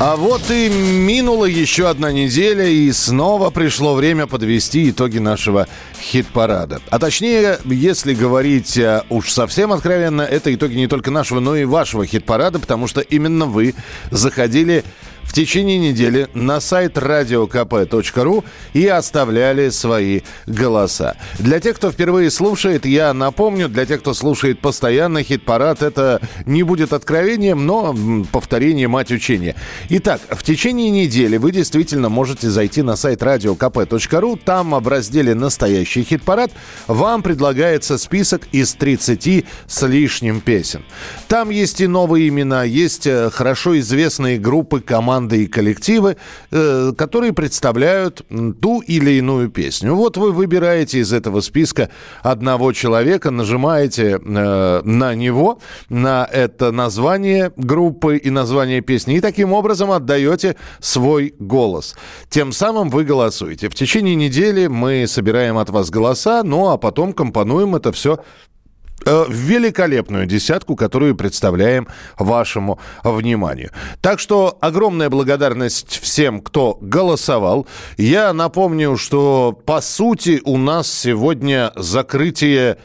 А вот и минула еще одна неделя, и снова пришло время подвести итоги нашего хит-парада. А точнее, если говорить э, уж совсем откровенно, это итоги не только нашего, но и вашего хит-парада, потому что именно вы заходили течение недели на сайт radiokp.ru и оставляли свои голоса. Для тех, кто впервые слушает, я напомню, для тех, кто слушает постоянно, хит-парад это не будет откровением, но повторение мать учения. Итак, в течение недели вы действительно можете зайти на сайт radiokp.ru, там в разделе «Настоящий хит-парад» вам предлагается список из 30 с лишним песен. Там есть и новые имена, есть э, хорошо известные группы, команды и коллективы, э, которые представляют ту или иную песню. Вот вы выбираете из этого списка одного человека, нажимаете э, на него, на это название группы и название песни, и таким образом отдаете свой голос. Тем самым вы голосуете. В течение недели мы собираем от вас голоса, ну а потом компонуем это все великолепную десятку, которую представляем вашему вниманию. Так что огромная благодарность всем, кто голосовал. Я напомню, что по сути у нас сегодня закрытие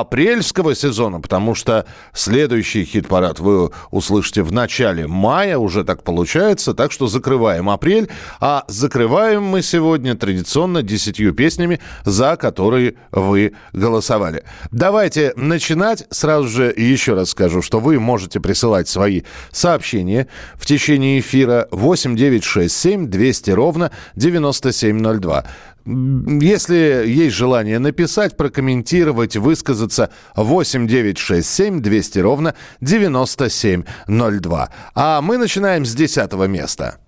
апрельского сезона, потому что следующий хит-парад вы услышите в начале мая, уже так получается, так что закрываем апрель, а закрываем мы сегодня традиционно десятью песнями, за которые вы голосовали. Давайте начинать. Сразу же еще раз скажу, что вы можете присылать свои сообщения в течение эфира 8967 200 ровно 9702. Если есть желание написать, прокомментировать, высказаться 8 9 6 7 200 ровно 9702. А мы начинаем с 10 места.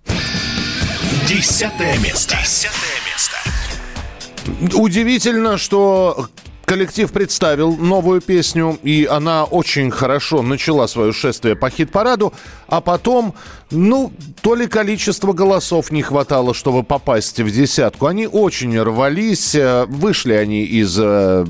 Десятое место. Десятое место. Удивительно, что коллектив представил новую песню, и она очень хорошо начала свое шествие по хит-параду, а потом, ну, то ли количество голосов не хватало, чтобы попасть в десятку. Они очень рвались, э, вышли они из э,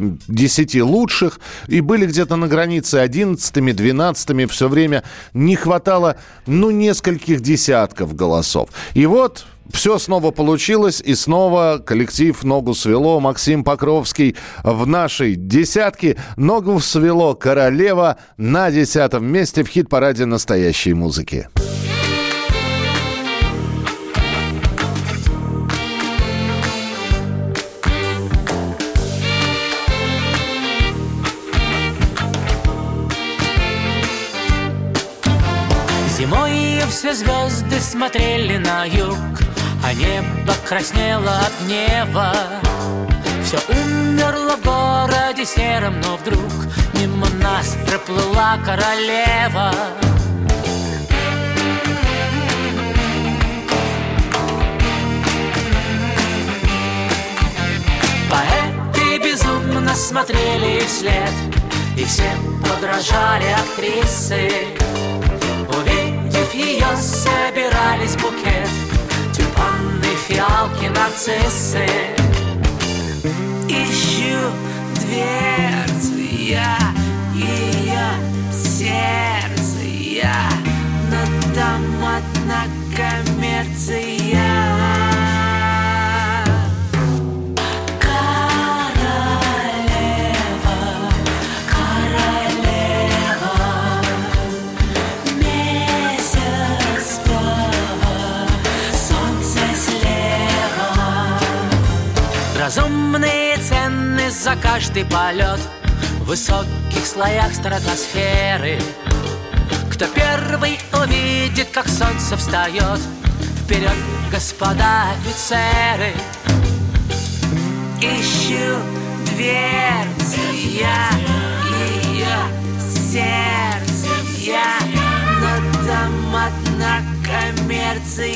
лучших и были где-то на границе одиннадцатыми, двенадцатыми все время. Не хватало, ну, нескольких десятков голосов. И вот все снова получилось, и снова коллектив «Ногу свело». Максим Покровский в нашей десятке. «Ногу свело» королева на десятом месте в хит-параде настоящей музыки. Все звезды смотрели на юг, а небо краснело от гнева. Все умерло в городе сером, но вдруг мимо нас проплыла королева. Поэты безумно смотрели вслед, и все подражали актрисе. Увидев ее, собирались букет. Тюльпаны, фиалки, нарциссы. Ищу дверцу я ее сердце я. Но там одна коммерция Разумные цены за каждый полет. В высоких слоях стратосферы. Кто первый увидит, как солнце встает? Вперед, господа офицеры. Ищу дверцу я ее сердце я. Но там одна коммерция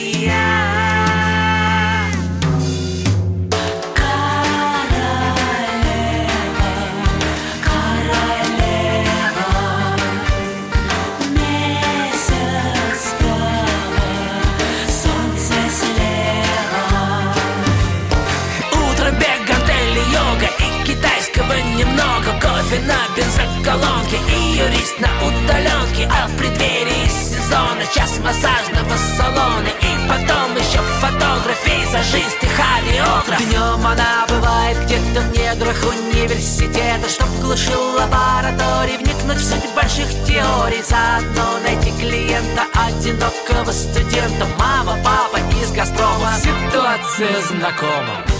колонке И юрист на удаленке. А в преддверии сезона Час массажного салона. И потом еще фотограф, визажист и хореограф. Днем она бывает где-то в недрах университета. Чтоб в глуши лаборатории Вникнуть в суть больших теорий. Заодно найти клиента одинокого студента. Мама, папа из Газпрома. Ситуация знакома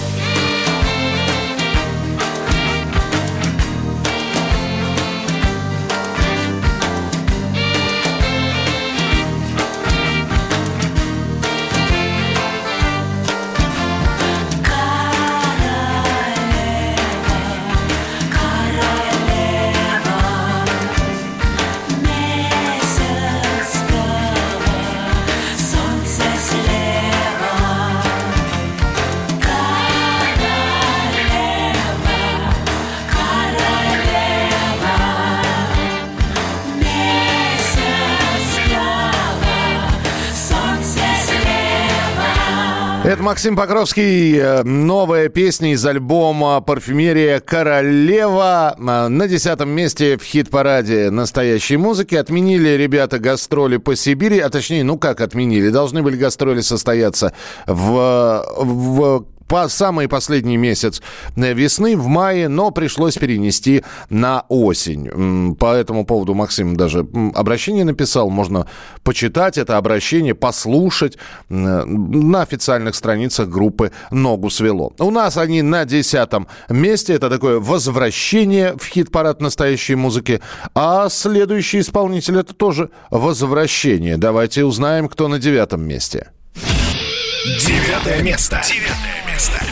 Это Максим Покровский. Э, новая песня из альбома «Парфюмерия королева». Э, на десятом месте в хит-параде настоящей музыки. Отменили ребята гастроли по Сибири. А точнее, ну как отменили? Должны были гастроли состояться в, в по самый последний месяц э, весны, в мае, но пришлось перенести на осень. По этому поводу Максим даже обращение написал, можно почитать это обращение, послушать на официальных страницах группы «Ногу свело». У нас они на десятом месте, это такое возвращение в хит-парад настоящей музыки, а следующий исполнитель это тоже возвращение. Давайте узнаем, кто на девятом месте. Девятое место. Девятое место.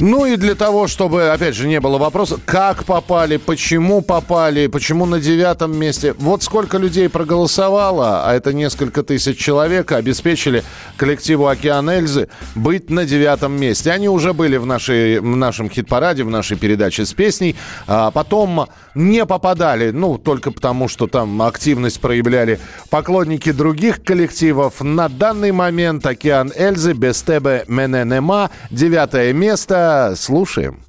Ну и для того, чтобы, опять же, не было вопроса, как попали, почему попали, почему на девятом месте. Вот сколько людей проголосовало, а это несколько тысяч человек, обеспечили коллективу «Океан Эльзы» быть на девятом месте. Они уже были в, нашей, в нашем хит-параде, в нашей передаче с песней. А потом не попадали, ну, только потому, что там активность проявляли поклонники других коллективов. На данный момент «Океан Эльзы» без тебе мене нема. Девятое место. Слушаем.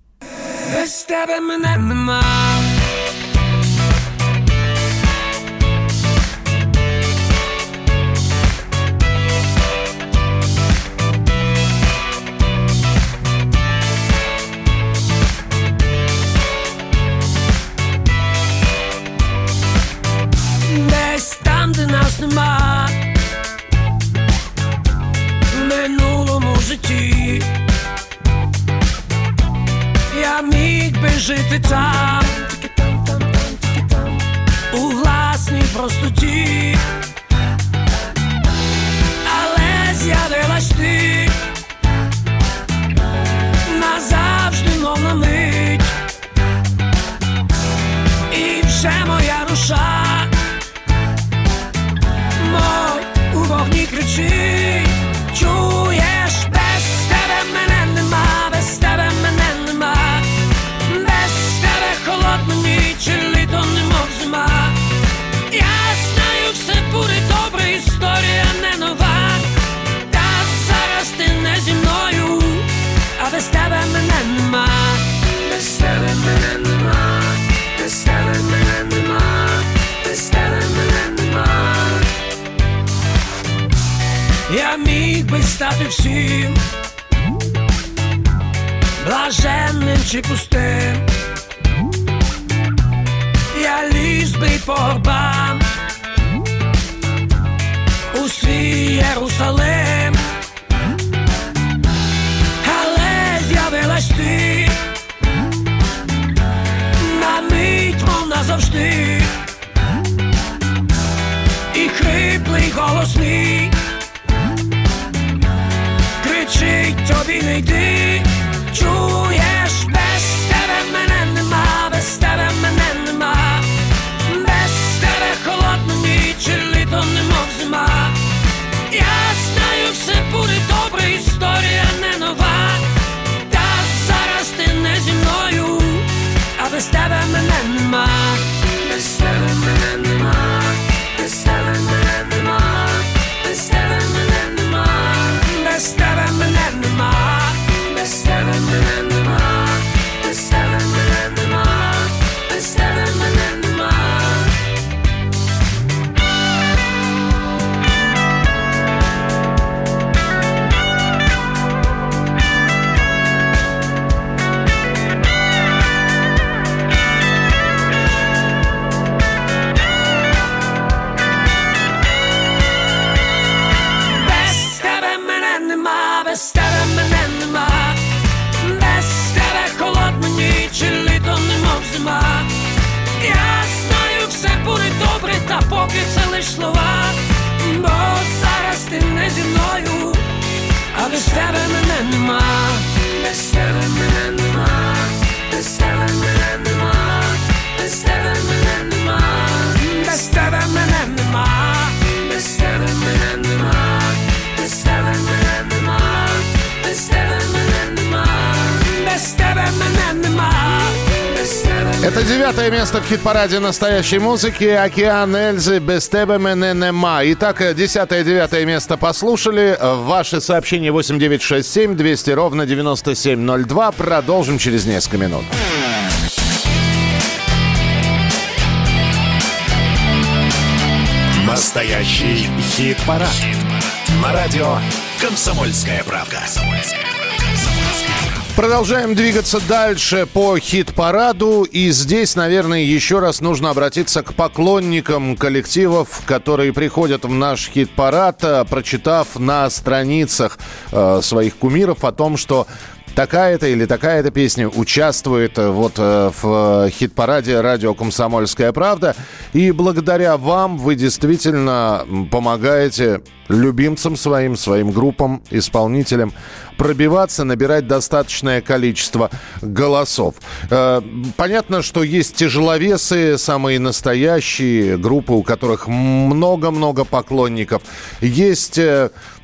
А без тебе мене нема, без тебе мене нема, без тебе мене нема, без тебе мене нема, без тебе мене нема, без тебе мене нема, без тебе мене нема, без тебе мене нема, без тебе мене нема. Это девятое место в хит-параде настоящей музыки «Океан Эльзы» без мене нема. Итак, десятое девятое место послушали. Ваши сообщения 8967 200 ровно 9702. Продолжим через несколько минут. Настоящий хит-парад. На радио «Комсомольская правда». Продолжаем двигаться дальше по хит-параду. И здесь, наверное, еще раз нужно обратиться к поклонникам коллективов, которые приходят в наш хит-парад, э, прочитав на страницах э, своих кумиров о том, что такая-то или такая-то песня участвует э, вот э, в хит-параде радио «Комсомольская правда». И благодаря вам вы действительно помогаете любимцам своим, своим группам, исполнителям пробиваться, набирать достаточное количество голосов. Э, понятно, что есть тяжеловесы, самые настоящие группы, у которых много-много поклонников. Есть,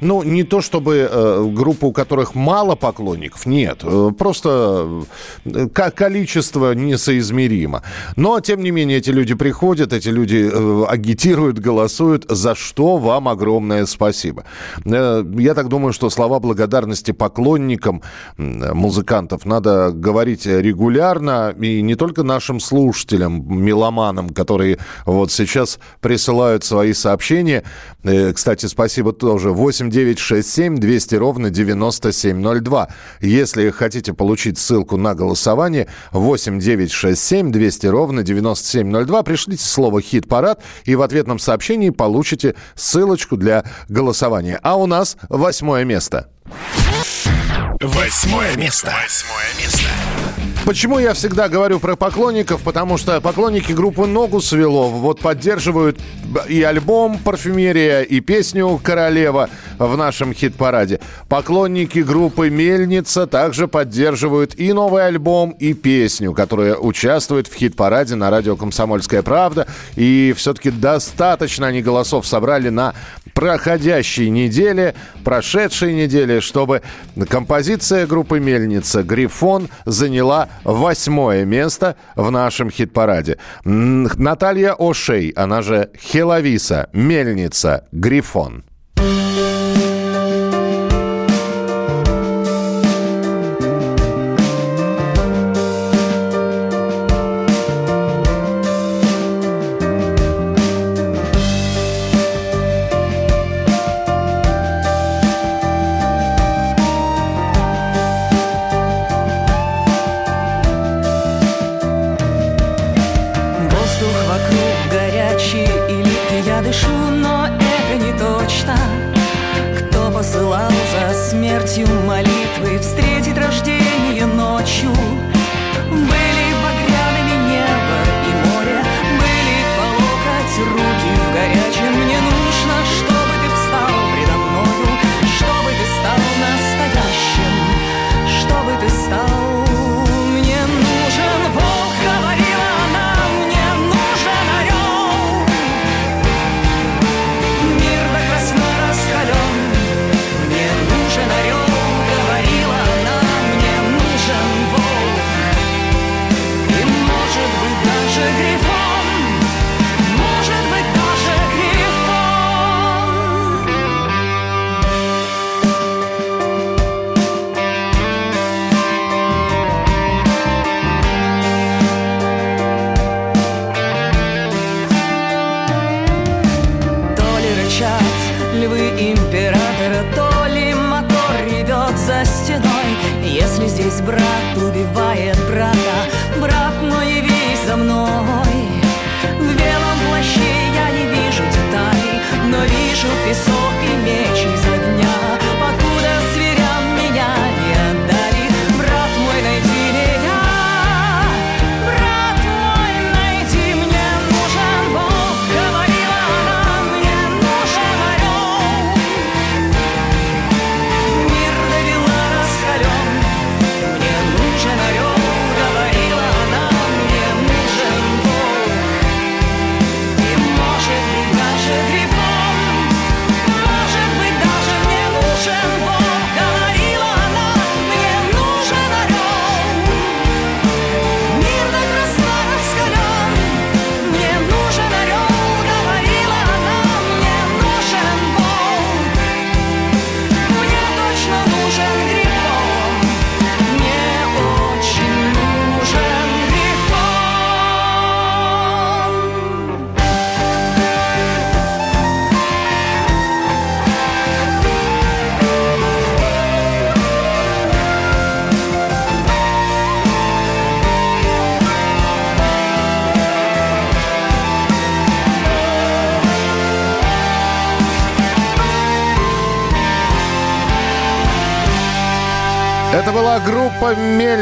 ну, не то чтобы группы, у которых мало поклонников, нет. Просто количество несоизмеримо. Но, тем не менее, эти люди приходят, эти люди агитируют, голосуют, за что вам огромное спасибо. Э, я так думаю, что слова благодарности поклонникам музыкантов надо говорить регулярно и не только нашим слушателям, меломанам, которые вот сейчас присылают свои сообщения. Э, кстати, спасибо тоже. 8 9 6 7 200 ровно 9702. Если хотите получить ссылку на голосование, 8 9 6 7 200 ровно 9702. Пришлите слово «Хит-парад» и в ответном сообщении получите ссылочку для голосования. А у нас восьмое место. Восьмое место. Восьмое место. Почему я всегда говорю про поклонников? Потому что поклонники группы «Ногу свело» вот поддерживают и альбом «Парфюмерия», и песню «Королева» в нашем хит-параде. Поклонники группы «Мельница» также поддерживают и новый альбом, и песню, которая участвует в хит-параде на радио «Комсомольская правда». И все-таки достаточно они голосов собрали на проходящей неделе, прошедшей неделе, чтобы композиция группы «Мельница» «Грифон» заняла восьмое место в нашем хит-параде. Наталья Ошей, она же Хеловиса, Мельница, Грифон. Это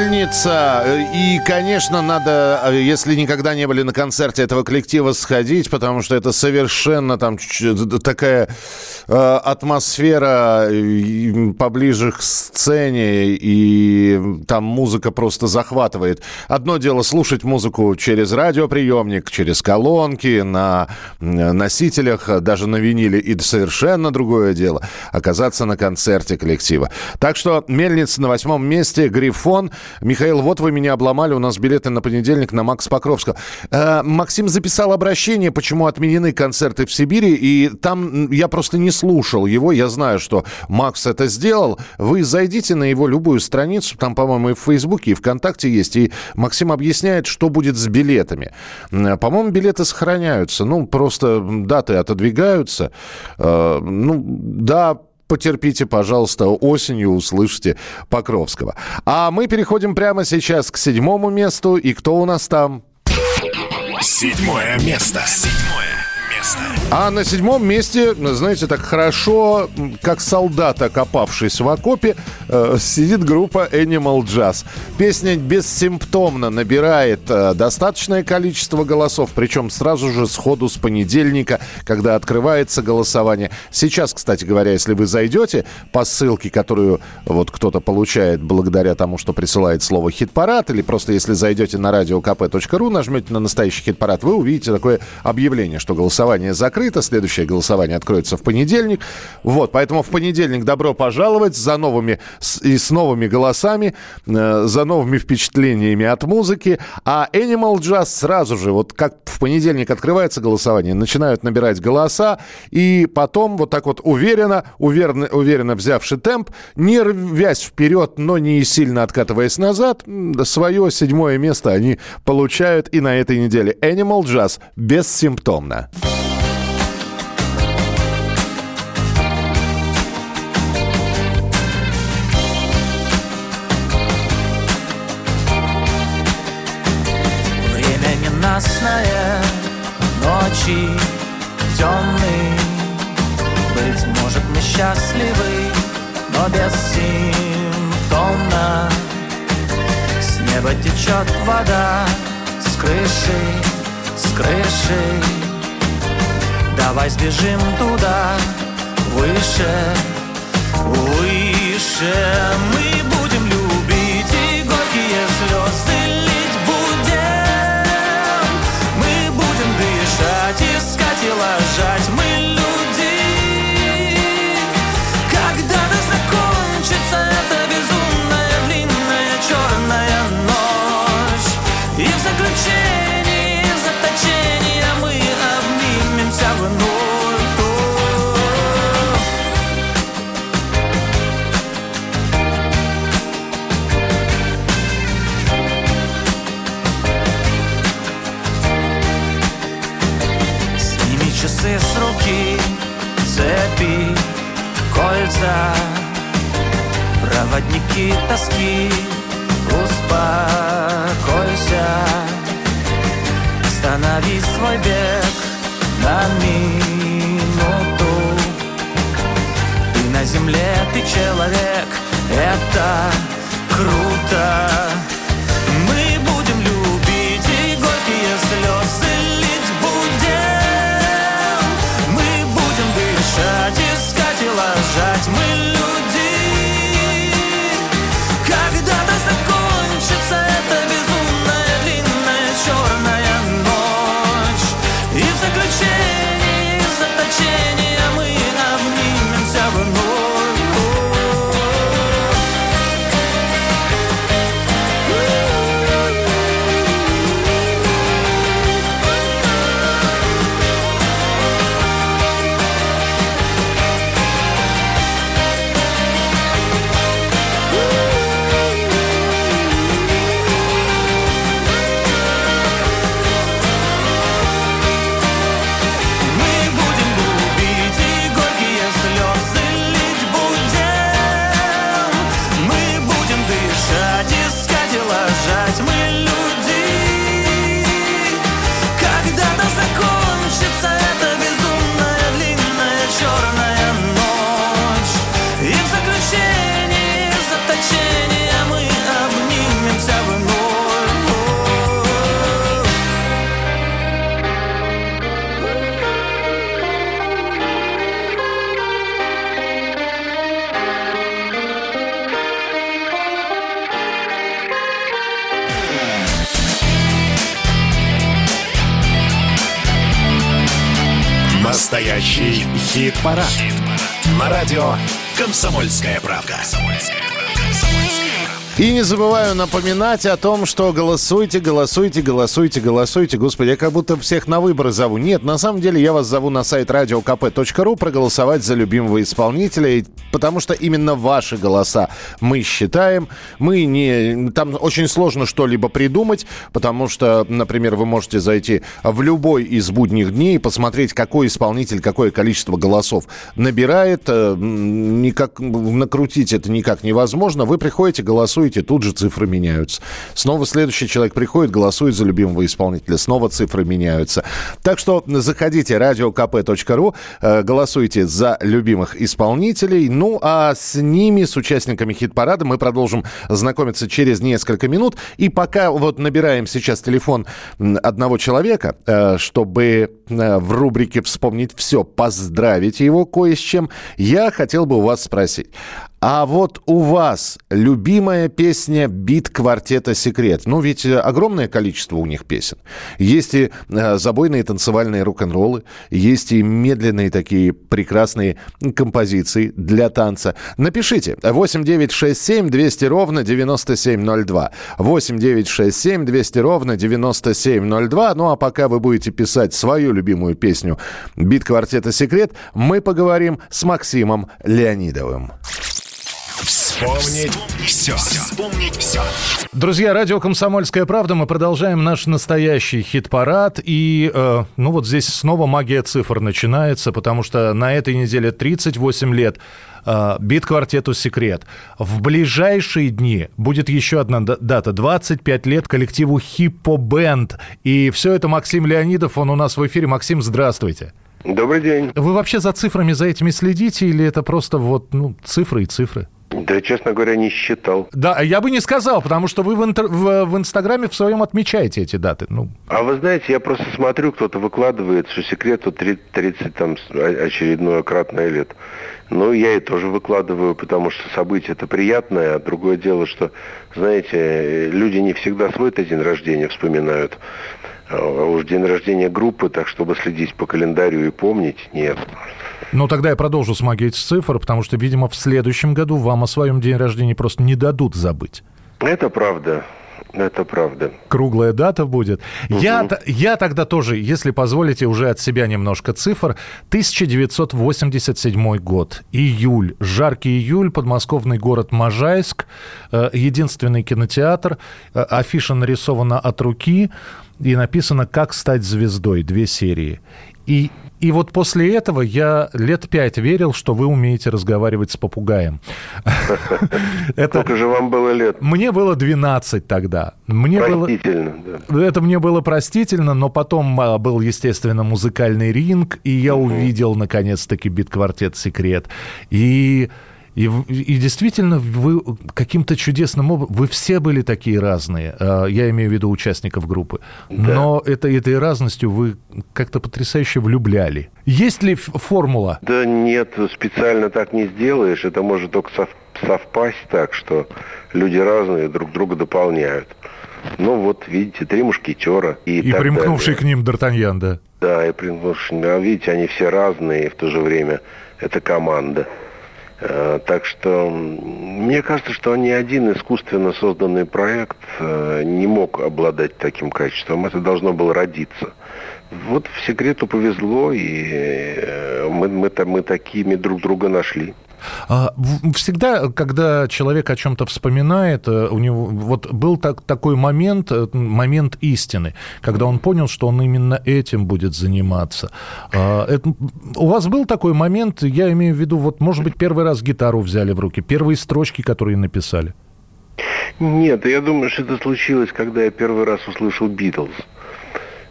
«Мельница». И, конечно, надо, если никогда не были на концерте этого коллектива, сходить, потому что это совершенно там такая э, атмосфера поближе к сцене, и там музыка просто захватывает. Одно дело слушать музыку через радиоприемник, через колонки, на носителях, даже на виниле, и совершенно другое дело оказаться на концерте коллектива. Так что «Мельница» на восьмом месте Грифон. Михаил, вот вы меня обломали, у нас билеты на понедельник на Макс Покровского. Э, Максим записал обращение, почему отменены концерты в Сибири, и там я просто не слушал его, я знаю, что Макс это сделал. Вы зайдите на его любую страницу, там, по-моему, и в Фейсбуке, и ВКонтакте есть, и Максим объясняет, что будет с билетами. По-моему, билеты сохраняются, ну, просто даты отодвигаются. Э, ну, да, потерпите, пожалуйста, осенью услышите Покровского. А мы переходим прямо сейчас к седьмому месту. И кто у нас там? Седьмое место. Седьмое место. А на седьмом месте, знаете, так хорошо, как солдат, окопавшись в окопе, э, сидит группа Animal Jazz. Песня бессимптомно набирает э, достаточное количество голосов, причем сразу же сходу с понедельника, когда открывается голосование. Сейчас, кстати говоря, если вы зайдете по ссылке, которую вот кто-то получает благодаря тому, что присылает слово «хит-парад», или просто если зайдете на radiokp.ru, нажмете на настоящий хит-парад, вы увидите такое объявление, что голосование голосование закрыто. Следующее голосование откроется в понедельник. Вот, поэтому в понедельник добро пожаловать за новыми и с новыми голосами, э, за новыми впечатлениями от музыки. А Animal Jazz сразу же, вот как в понедельник открывается голосование, начинают набирать голоса, и потом вот так вот уверенно, уверенно, уверенно взявши темп, не рвясь вперед, но не сильно откатываясь назад, свое седьмое место они получают и на этой неделе. Animal Jazz бессимптомно. Ясная ночи темные Быть может мы счастливы, но бессимптомно С неба течет вода, с крыши, с крыши. Давай сбежим туда, выше, выше Мы часы с руки, цепи, кольца, проводники тоски, успокойся, останови свой бег на минуту. Ты на земле, ты человек, это круто. «Комсомольская правда». И не забываю напоминать о том, что голосуйте, голосуйте, голосуйте, голосуйте. Господи, я как будто всех на выборы зову. Нет, на самом деле я вас зову на сайт radiokp.ru проголосовать за любимого исполнителя, потому что именно ваши голоса мы считаем. Мы не... Там очень сложно что-либо придумать, потому что, например, вы можете зайти в любой из будних дней и посмотреть, какой исполнитель какое количество голосов набирает. Э, никак накрутить это никак невозможно. Вы приходите, голосуете голосуете, тут же цифры меняются. Снова следующий человек приходит, голосует за любимого исполнителя, снова цифры меняются. Так что заходите radiokp.ru, э, голосуйте за любимых исполнителей. Ну, а с ними, с участниками хит-парада, мы продолжим знакомиться через несколько минут. И пока вот набираем сейчас телефон одного человека, э, чтобы э, в рубрике «Вспомнить все» поздравить его кое с чем, я хотел бы у вас спросить. А вот у вас любимая песня бит квартета «Секрет». Ну, ведь э, огромное количество у них песен. Есть и э, забойные танцевальные рок-н-роллы, есть и медленные такие прекрасные композиции для танца. Напишите 8 9 6 7 200 ровно 9702. 8 9 6 7 200 ровно 9702. Ну, а пока вы будете писать свою любимую песню бит квартета «Секрет», мы поговорим с Максимом Леонидовым. Вспомнить все. Вспомнить все. Друзья, радио «Комсомольская правда». Мы продолжаем наш настоящий хит-парад. И, э, ну вот здесь снова магия цифр начинается, потому что на этой неделе 38 лет э, бит-квартету «Секрет». В ближайшие дни будет еще одна дата. 25 лет коллективу «Хиппо Бенд». И все это Максим Леонидов, он у нас в эфире. Максим, здравствуйте. Добрый день. Вы вообще за цифрами, за этими следите или это просто вот ну, цифры и цифры? Да, честно говоря, не считал. Да, я бы не сказал, потому что вы в, интер... в, в Инстаграме в своем отмечаете эти даты. Ну. А вы знаете, я просто смотрю, кто-то выкладывает, что секрету 30, 30 там очередное кратное лет. Ну, я и тоже выкладываю, потому что событие это приятное, а другое дело, что, знаете, люди не всегда свой-то день рождения вспоминают. А уж день рождения группы, так чтобы следить по календарю и помнить, нет. Ну, тогда я продолжу с магией цифр, потому что, видимо, в следующем году вам о своем день рождения просто не дадут забыть. Это правда. Это правда. Круглая дата будет. Угу. Я, я тогда тоже, если позволите, уже от себя немножко цифр. 1987 год. Июль. Жаркий июль. Подмосковный город Можайск. Э, единственный кинотеатр. Э, афиша нарисована от руки. И написано «Как стать звездой». Две серии. И и вот после этого я лет пять верил, что вы умеете разговаривать с попугаем. Сколько же вам было лет? Мне было 12 тогда. Мне простительно, было... да. Это мне было простительно, но потом а, был, естественно, музыкальный ринг, и я увидел, наконец-таки, бит-квартет «Секрет». И и, и действительно, вы каким-то чудесным образом... Вы все были такие разные, а, я имею в виду участников группы. Да. Но это, этой разностью вы как-то потрясающе влюбляли. Есть ли формула? Да нет, специально так не сделаешь. Это может только сов совпасть так, что люди разные друг друга дополняют. Ну вот, видите, три мушкетера. И, и примкнувший далее. к ним Д'Артаньян, да? Да, и примкнувший. А видите, они все разные, и в то же время это команда. Э, так что мне кажется, что ни один искусственно созданный проект э, не мог обладать таким качеством. Это должно было родиться. Вот в секрету повезло, и э, мы, мы, мы такими друг друга нашли. А, всегда, когда человек о чем-то вспоминает, э, у него вот был так, такой момент, э, момент истины, когда он понял, что он именно этим будет заниматься. А, это, у вас был такой момент, я имею в виду, вот, может быть, первый раз гитару взяли в руки, первые строчки, которые написали? Нет, я думаю, что это случилось, когда я первый раз услышал «Битлз».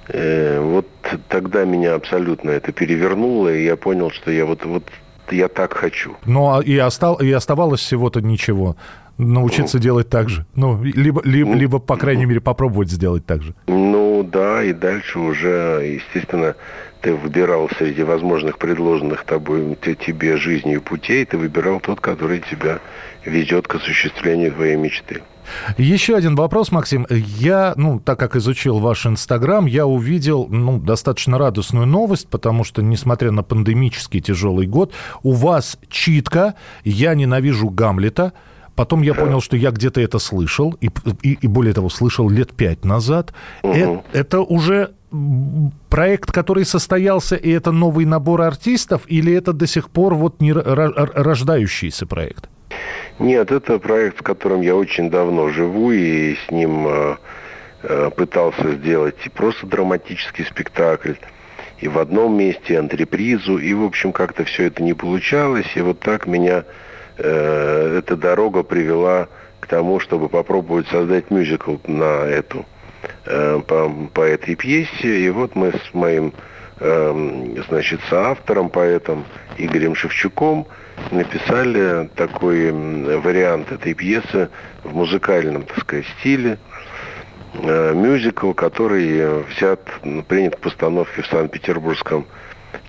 Э, вот тогда меня абсолютно это перевернуло, и я понял, что я вот, вот я так хочу. Ну, а и, остал, и оставалось всего-то ничего. Научиться ну, делать так же. Ну, либо, либо, ну, либо, по крайней мере, попробовать сделать так же. Ну, да, и дальше уже, естественно, ты выбирал среди возможных предложенных тобой тебе жизнью путей, ты выбирал тот, который тебя ведет к осуществлению твоей мечты. Еще один вопрос, Максим. Я, ну, так как изучил ваш Инстаграм, я увидел, ну, достаточно радостную новость, потому что, несмотря на пандемический тяжелый год, у вас читка «Я ненавижу Гамлета», Потом я понял, что я где-то это слышал, и, и, и более того, слышал лет пять назад. Угу. Это, это уже проект, который состоялся, и это новый набор артистов, или это до сих пор вот не рождающийся проект? Нет, это проект, в котором я очень давно живу, и с ним э, э, пытался сделать и просто драматический спектакль, и в одном месте антрепризу, и, в общем, как-то все это не получалось, и вот так меня э, эта дорога привела к тому, чтобы попробовать создать мюзикл на эту, э, по, по этой пьесе, и вот мы с моим, э, значит, соавтором, поэтом Игорем Шевчуком, написали такой вариант этой пьесы в музыкальном, так сказать, стиле. Э, мюзикл, который взят, принят к постановке в Санкт-Петербургском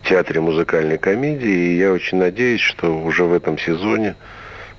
театре музыкальной комедии. И я очень надеюсь, что уже в этом сезоне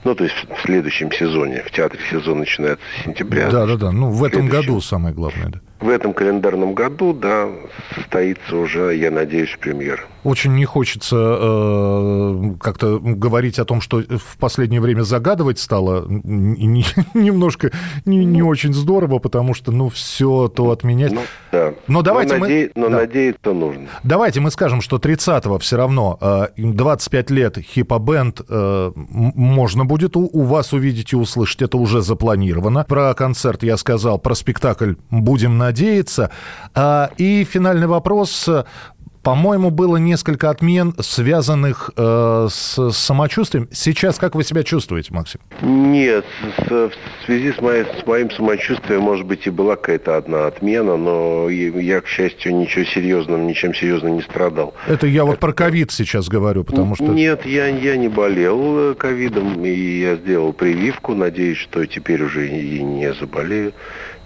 ну, то есть в следующем сезоне. В театре сезон начинается с сентября. Да, да, да. Ну, в этом году самое главное. Да. В этом календарном году, да, состоится уже, я надеюсь, премьера. Очень не хочется э, как-то говорить о том, что в последнее время загадывать стало не, немножко не, не очень здорово, потому что, ну, все то отменять. Ну, да. Но давайте но наде... мы... Но да. надеяться нужно. Давайте мы скажем, что 30-го все равно э, 25 лет хипа-бенд э, можно будет у, у вас увидеть и услышать. Это уже запланировано. Про концерт я сказал, про спектакль будем на надеяться. А, и финальный вопрос. По-моему, было несколько отмен, связанных э, с, самочувствием. Сейчас как вы себя чувствуете, Максим? Нет, с, в связи с, моей, с моим самочувствием, может быть, и была какая-то одна отмена, но я, к счастью, ничего серьезного, ничем серьезным не страдал. Это я вот про ковид сейчас говорю, потому что... Нет, я, я не болел э, ковидом, и я сделал прививку. Надеюсь, что теперь уже и не заболею.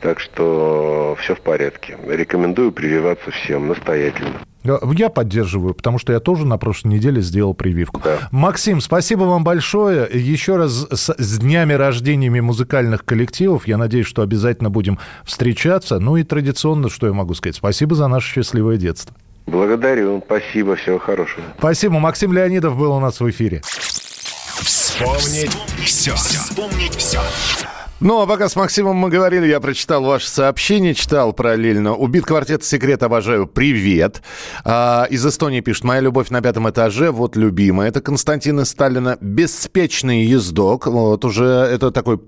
Так что все в порядке. Рекомендую прививаться всем настоятельно. Я поддерживаю, потому что я тоже на прошлой неделе сделал прививку. Да. Максим, спасибо вам большое. Еще раз с, с днями рождениями музыкальных коллективов. Я надеюсь, что обязательно будем встречаться. Ну и традиционно, что я могу сказать, спасибо за наше счастливое детство. Благодарю, спасибо, всего хорошего. Спасибо. Максим Леонидов был у нас в эфире. Вспомнить все. Вспомнить все. Ну, а пока с Максимом мы говорили, я прочитал ваше сообщение, читал параллельно. Убит квартет «Секрет» обожаю. Привет. А, из Эстонии пишет. Моя любовь на пятом этаже. Вот любимая. Это Константин Сталина. Беспечный ездок. Вот уже это такой,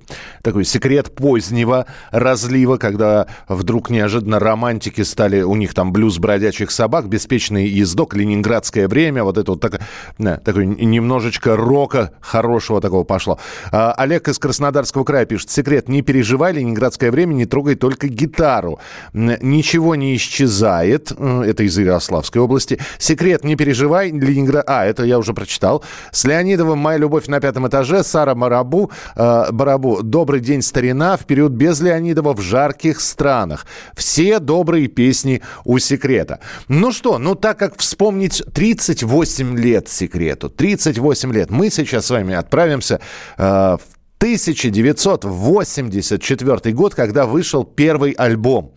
такой секрет позднего разлива, когда вдруг неожиданно романтики стали, у них там блюз бродячих собак, беспечный ездок, ленинградское время. Вот это вот так, да, такой немножечко рока хорошего такого пошло. А, Олег из Краснодарского края пишет секрет, не переживай, ленинградское время не трогай только гитару. Ничего не исчезает. Это из Ярославской области. Секрет, не переживай, Ленинград... А, это я уже прочитал. С Леонидовым «Моя любовь на пятом этаже». Сара Марабу. Э, Барабу. Добрый день, старина. В период без Леонидова в жарких странах. Все добрые песни у секрета. Ну что, ну так как вспомнить 38 лет секрету, 38 лет, мы сейчас с вами отправимся э, в 1984 год, когда вышел первый альбом.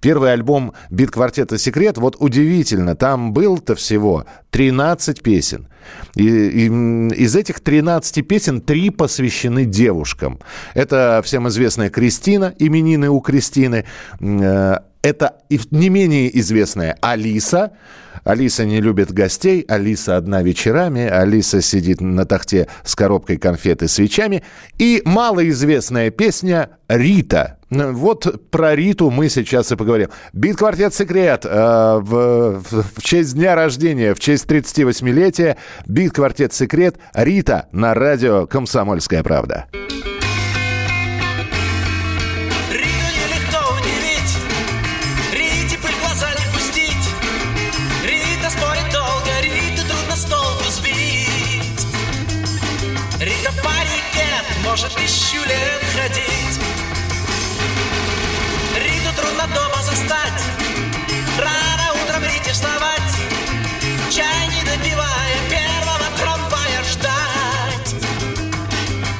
Первый альбом бит-квартета «Секрет». Вот удивительно, там был-то всего 13 песен. И, и из этих 13 песен три посвящены девушкам. Это всем известная Кристина, именины у Кристины. Это не менее известная Алиса. Алиса не любит гостей, Алиса одна вечерами, Алиса сидит на тахте с коробкой конфет и свечами. И малоизвестная песня «Рита». Вот про Риту мы сейчас и поговорим. Бит-квартет «Секрет» э, в, в честь дня рождения, в честь 38-летия. Бит-квартет «Секрет» Рита на радио «Комсомольская правда». тысячу лет ходить. Риту трудно дома застать, рано утром Рите вставать, чай не допивая, первого трамвая ждать.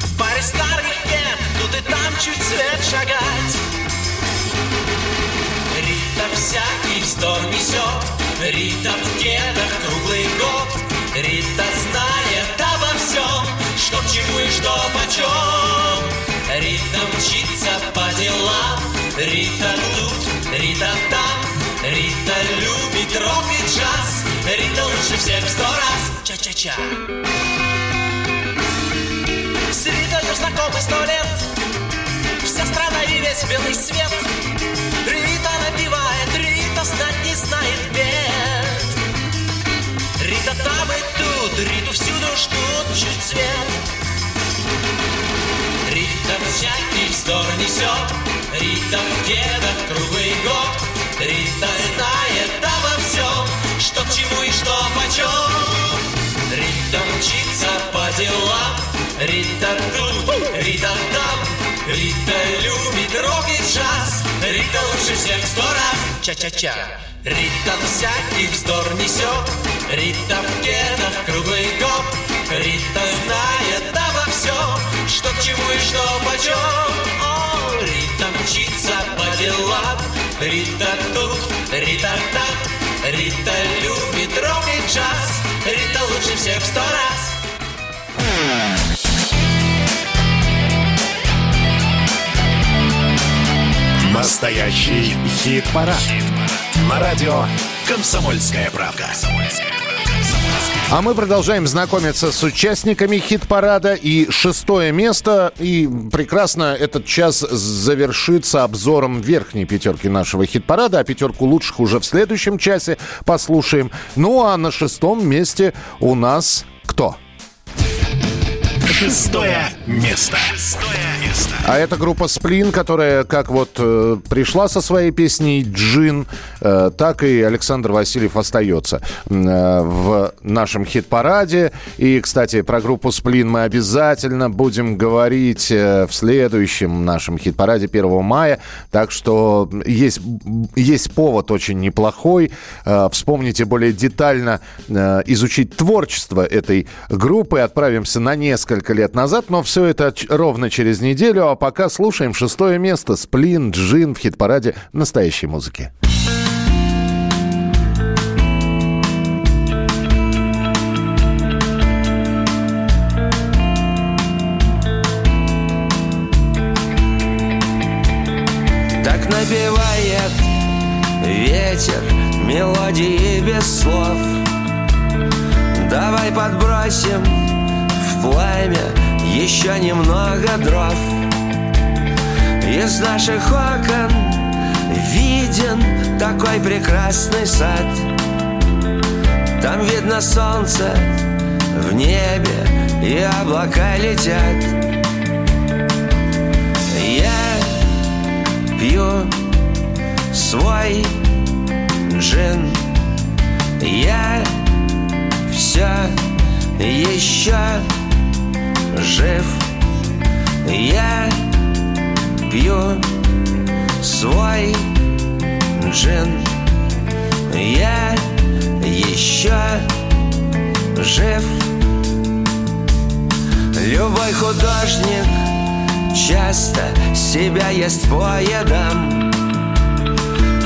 В паре старых лет, ну тут и там чуть свет шагать. Рита всякий вздор несет, Рита в кедах круглый год. Ча-ча-ча С Ритой знакомы сто лет Вся страна и весь белый свет Рита напевает, Рита знать не знает бед Рита там и тут, Риту всюду ждут чуть свет Рита всякий вздор несет, Рита в кедах круглый год, Рита знает обо всем, что к чему и что почем. Рита мчится по делам, Рита тут, Рита там, Рита любит рок и джаз, Рита лучше всех сто раз, ча-ча-ча. Рита всякий вздор несет, Рита в кедах круглый год, Рита знает обо всем, что к чему и что почем. О, Рита мчится по делам, Рита тут, Рита там, Рита любит рок и джаз, всех сто раз. Настоящий хит-парад. На радио «Комсомольская правда». А мы продолжаем знакомиться с участниками хит-парада. И шестое место. И прекрасно этот час завершится обзором верхней пятерки нашего хит-парада. А пятерку лучших уже в следующем часе послушаем. Ну а на шестом месте у нас кто? Шестое место. Шестое. А это группа Сплин, которая как вот э, пришла со своей песней «Джин», э, так и Александр Васильев остается э, в нашем хит-параде. И, кстати, про группу Сплин мы обязательно будем говорить э, в следующем нашем хит-параде 1 мая. Так что есть, есть повод очень неплохой. Э, вспомните более детально, э, изучить творчество этой группы. Отправимся на несколько лет назад, но все это ровно через неделю. А пока слушаем шестое место «Сплин Джин» в хит-параде настоящей музыки. Так напевает ветер мелодии без слов Давай подбросим в пламя еще немного дров Из наших окон. Виден такой прекрасный сад. Там видно солнце в небе и облака летят. Я пью свой джин. Я все еще жив. Я пью свой джин. Я еще жив. Любой художник часто себя ест поедом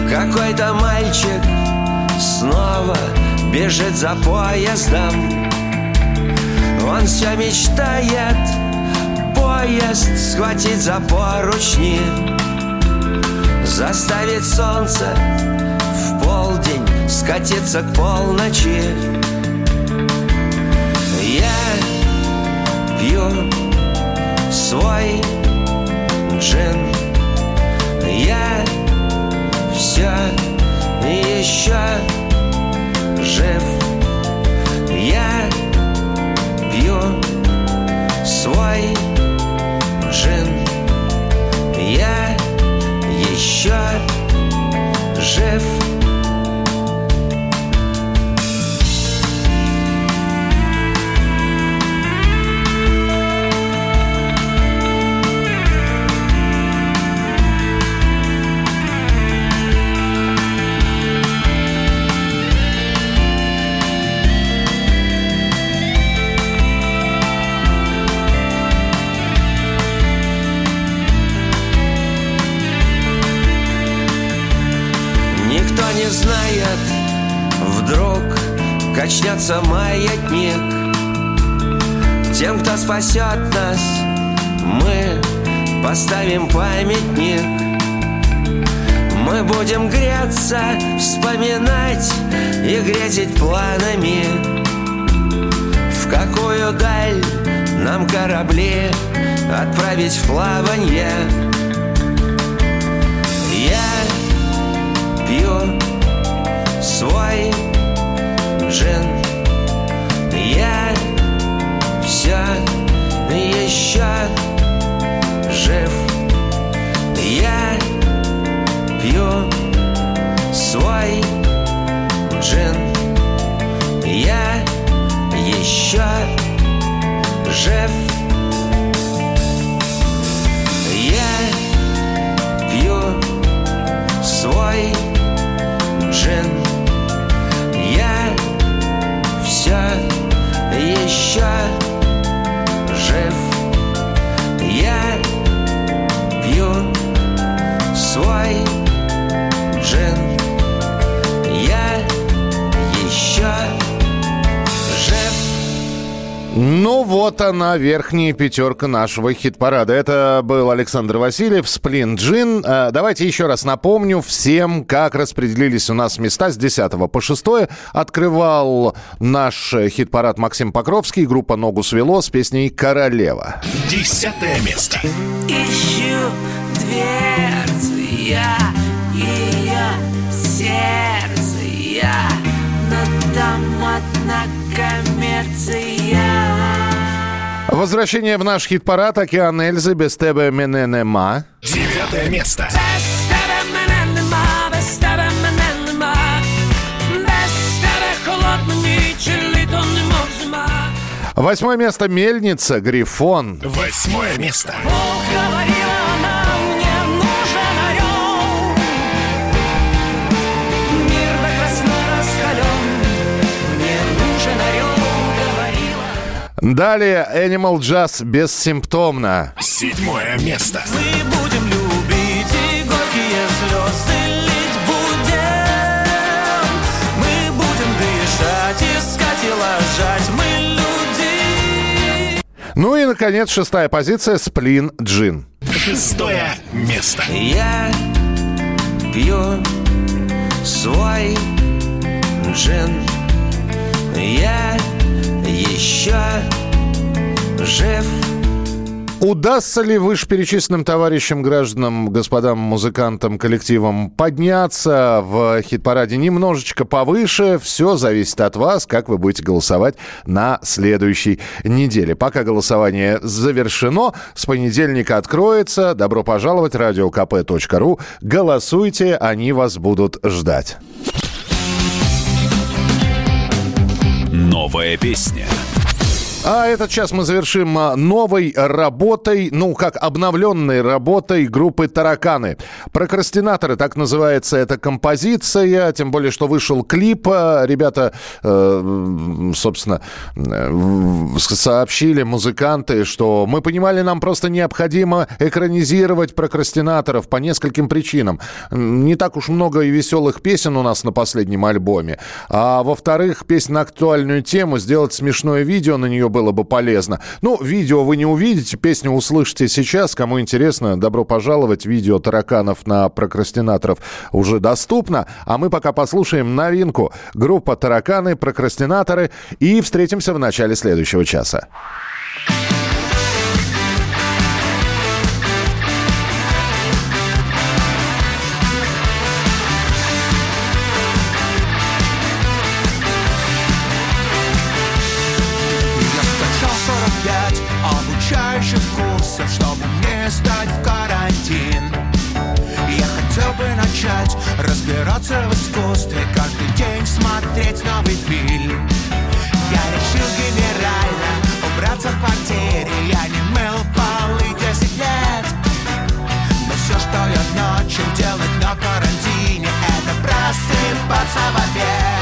Какой-то мальчик снова бежит за поездом Он все мечтает поезд схватить за поручни Заставить солнце в полдень скатиться к полночи. Я пью свой джин Я все еще жив. Я свой джин Я еще жив качнется маятник Тем, кто спасет нас, мы поставим памятник. Мы будем греться, вспоминать и грезить планами. В какую даль нам корабли отправить в плаванье Я пью свой джин Я все еще жив. Я пью свой джин. Я еще жив. Я пью свой джин. Я все еще жив Я пью свой джин. Я еще жив Ну вот она, верхняя пятерка нашего хит-парада. Это был Александр Васильев, Сплин Джин. Э, Давайте еще раз напомню всем, как распределились у нас места с 10 по 6. Открывал наш хит-парад Максим Покровский, группа «Ногу свело» с песней «Королева». Десятое место. Ищу дверцу я, ее сердце я, там одна коммерция. Возвращение в наш хит-парад «Океан Эльзы» без тебе мене нема. Девятое место. Без тебе мене нема, без тебе мене нема, без тебе холодно ніч, і літо немов зима. Восьмое место «Мельница», «Грифон». Восьмое место. Бог говорила Далее «Animal Jazz» «Бессимптомно». Седьмое место. Мы будем любить и горькие слезы лить будем. Мы будем дышать, искать и ложать. Мы люди. Ну и, наконец, шестая позиция «Сплин Джин». Шестое место. Я пью свой джин Я еще жив Удастся ли вышеперечисленным товарищам, гражданам, господам, музыкантам, коллективам подняться в хит-параде немножечко повыше? Все зависит от вас, как вы будете голосовать на следующей неделе. Пока голосование завершено, с понедельника откроется. Добро пожаловать, радиокп.ру. Голосуйте, они вас будут ждать. Новая песня. А этот час мы завершим а, новой работой, ну, как обновленной работой группы «Тараканы». «Прокрастинаторы», так называется эта композиция, тем более, что вышел клип. А, Ребята, э, собственно, э, сообщили, музыканты, что мы понимали, нам просто необходимо экранизировать «Прокрастинаторов» по нескольким причинам. Не так уж много и веселых песен у нас на последнем альбоме. А во-вторых, песня на актуальную тему, сделать смешное видео на нее было бы полезно. Ну, видео вы не увидите, песню услышите сейчас. Кому интересно, добро пожаловать. Видео тараканов на прокрастинаторов уже доступно. А мы пока послушаем новинку. Группа «Тараканы», «Прокрастинаторы». И встретимся в начале следующего часа. Разбираться в искусстве, каждый день смотреть новый фильм. Я решил генерально убраться в квартире, я не мыл полы 10 лет. Но все, что я начал делать на карантине, это просыпаться в обед.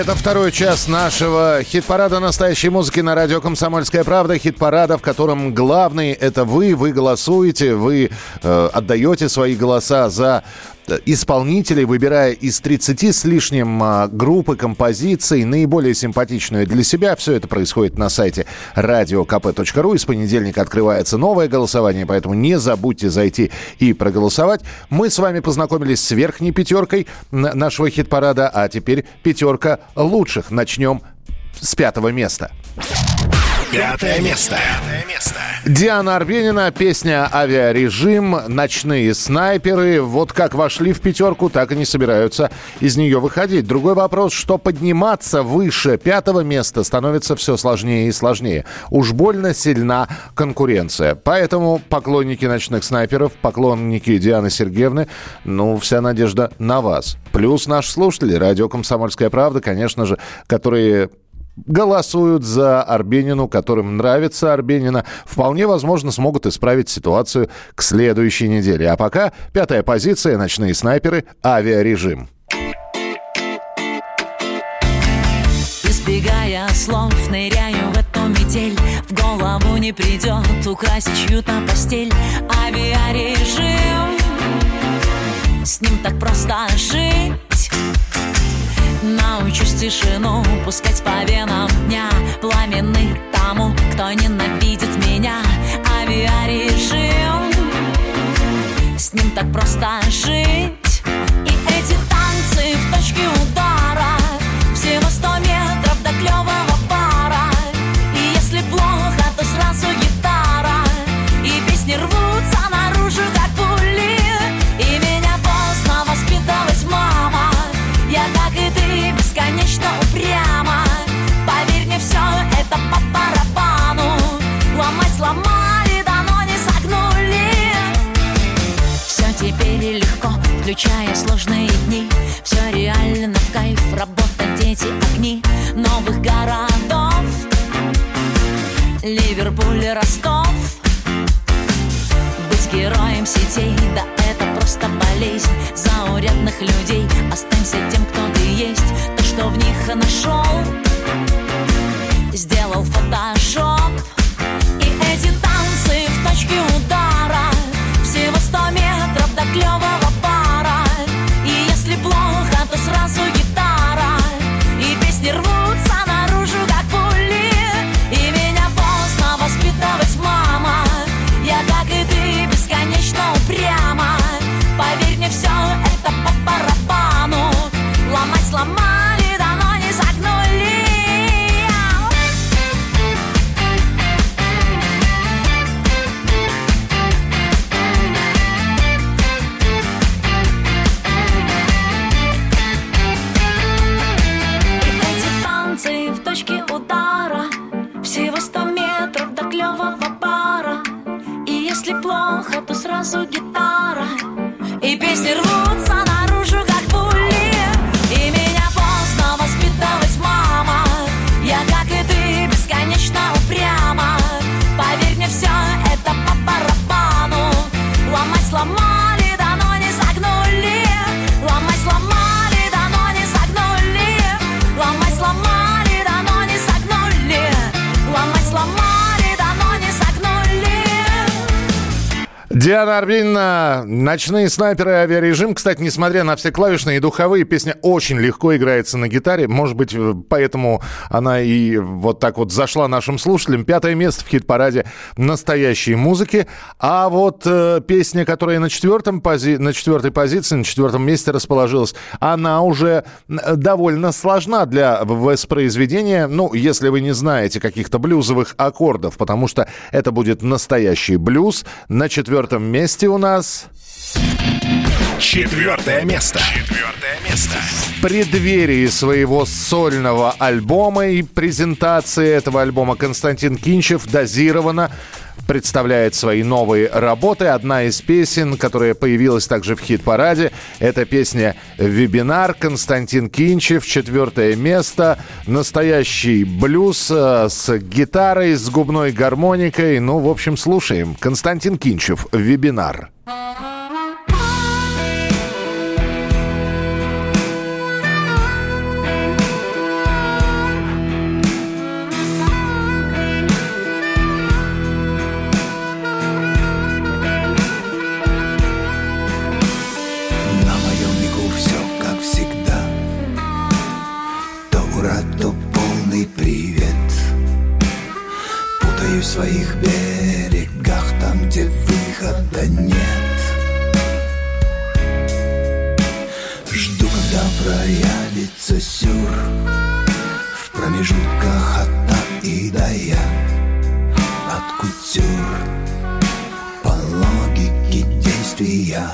Это второй час нашего хит-парада настоящей музыки на радио «Комсомольская правда». Хит-парада, в котором главный – это вы. Вы голосуете, вы э, отдаете свои голоса за исполнителей, выбирая из 30 с лишним а, группы композиций наиболее симпатичную для себя. Все это происходит на сайте radiokp.ru. Из понедельника открывается новое голосование, поэтому не забудьте зайти и проголосовать. Мы с вами познакомились с верхней пятеркой нашего хит-парада, а теперь пятерка лучших. Начнем с пятого места. Пятое место. Пятое место. Диана Арбенина, песня «Авиарежим», «Ночные снайперы». Вот как вошли в пятерку, так и не собираются из нее выходить. Другой вопрос, что подниматься выше пятого места становится все сложнее и сложнее. Уж больно сильна конкуренция. Поэтому поклонники «Ночных снайперов», поклонники Дианы Сергеевны, ну, вся надежда на вас. Плюс наши слушатели, радио «Комсомольская правда», конечно же, которые голосуют за Арбенину, которым нравится Арбенина, вполне возможно смогут исправить ситуацию к следующей неделе. А пока пятая позиция «Ночные снайперы. Авиарежим». Избегая слов, ныряю в эту метель В голову не придет украсть чью-то постель Авиарежим С ним так просто жить Научусь тишину пускать по венам дня. Пламенный тому, кто ненавидит меня. Авиарежим. С ним так просто жить. И эти танцы в точке удара включая сложные дни. Все реально в кайф, работа, дети, огни Новых городов. Ливерпуль, Ростов. Быть героем сетей, да это просто болезнь. Заурядных людей, останься тем, кто ты есть. То, что в них нашел Сделал фотошоп Арбенина, «Ночные снайперы. Авиарежим». Кстати, несмотря на все клавишные и духовые, песня очень легко играется на гитаре. Может быть, э, поэтому она и вот так вот зашла нашим слушателям. Пятое место в хит-параде настоящей музыки. А вот э, песня, которая на, четвертом пози... на четвертой позиции, на четвертом месте расположилась, она уже довольно сложна для воспроизведения. Ну, если вы не знаете каких-то блюзовых аккордов, потому что это будет настоящий блюз. На четвертом месте у нас... Четвертое место. Четвертое место. В преддверии своего сольного альбома и презентации этого альбома Константин Кинчев дозированно представляет свои новые работы. Одна из песен, которая появилась также в хит-параде, это песня «Вебинар». Константин Кинчев, четвертое место. Настоящий блюз э, с гитарой, с губной гармоникой. Ну, в общем, слушаем. Константин Кинчев, «Вебинар». На своих берегах Там, где выхода нет. Жду, когда проявится сюр В промежутках от и до я. От кутюр По логике действия.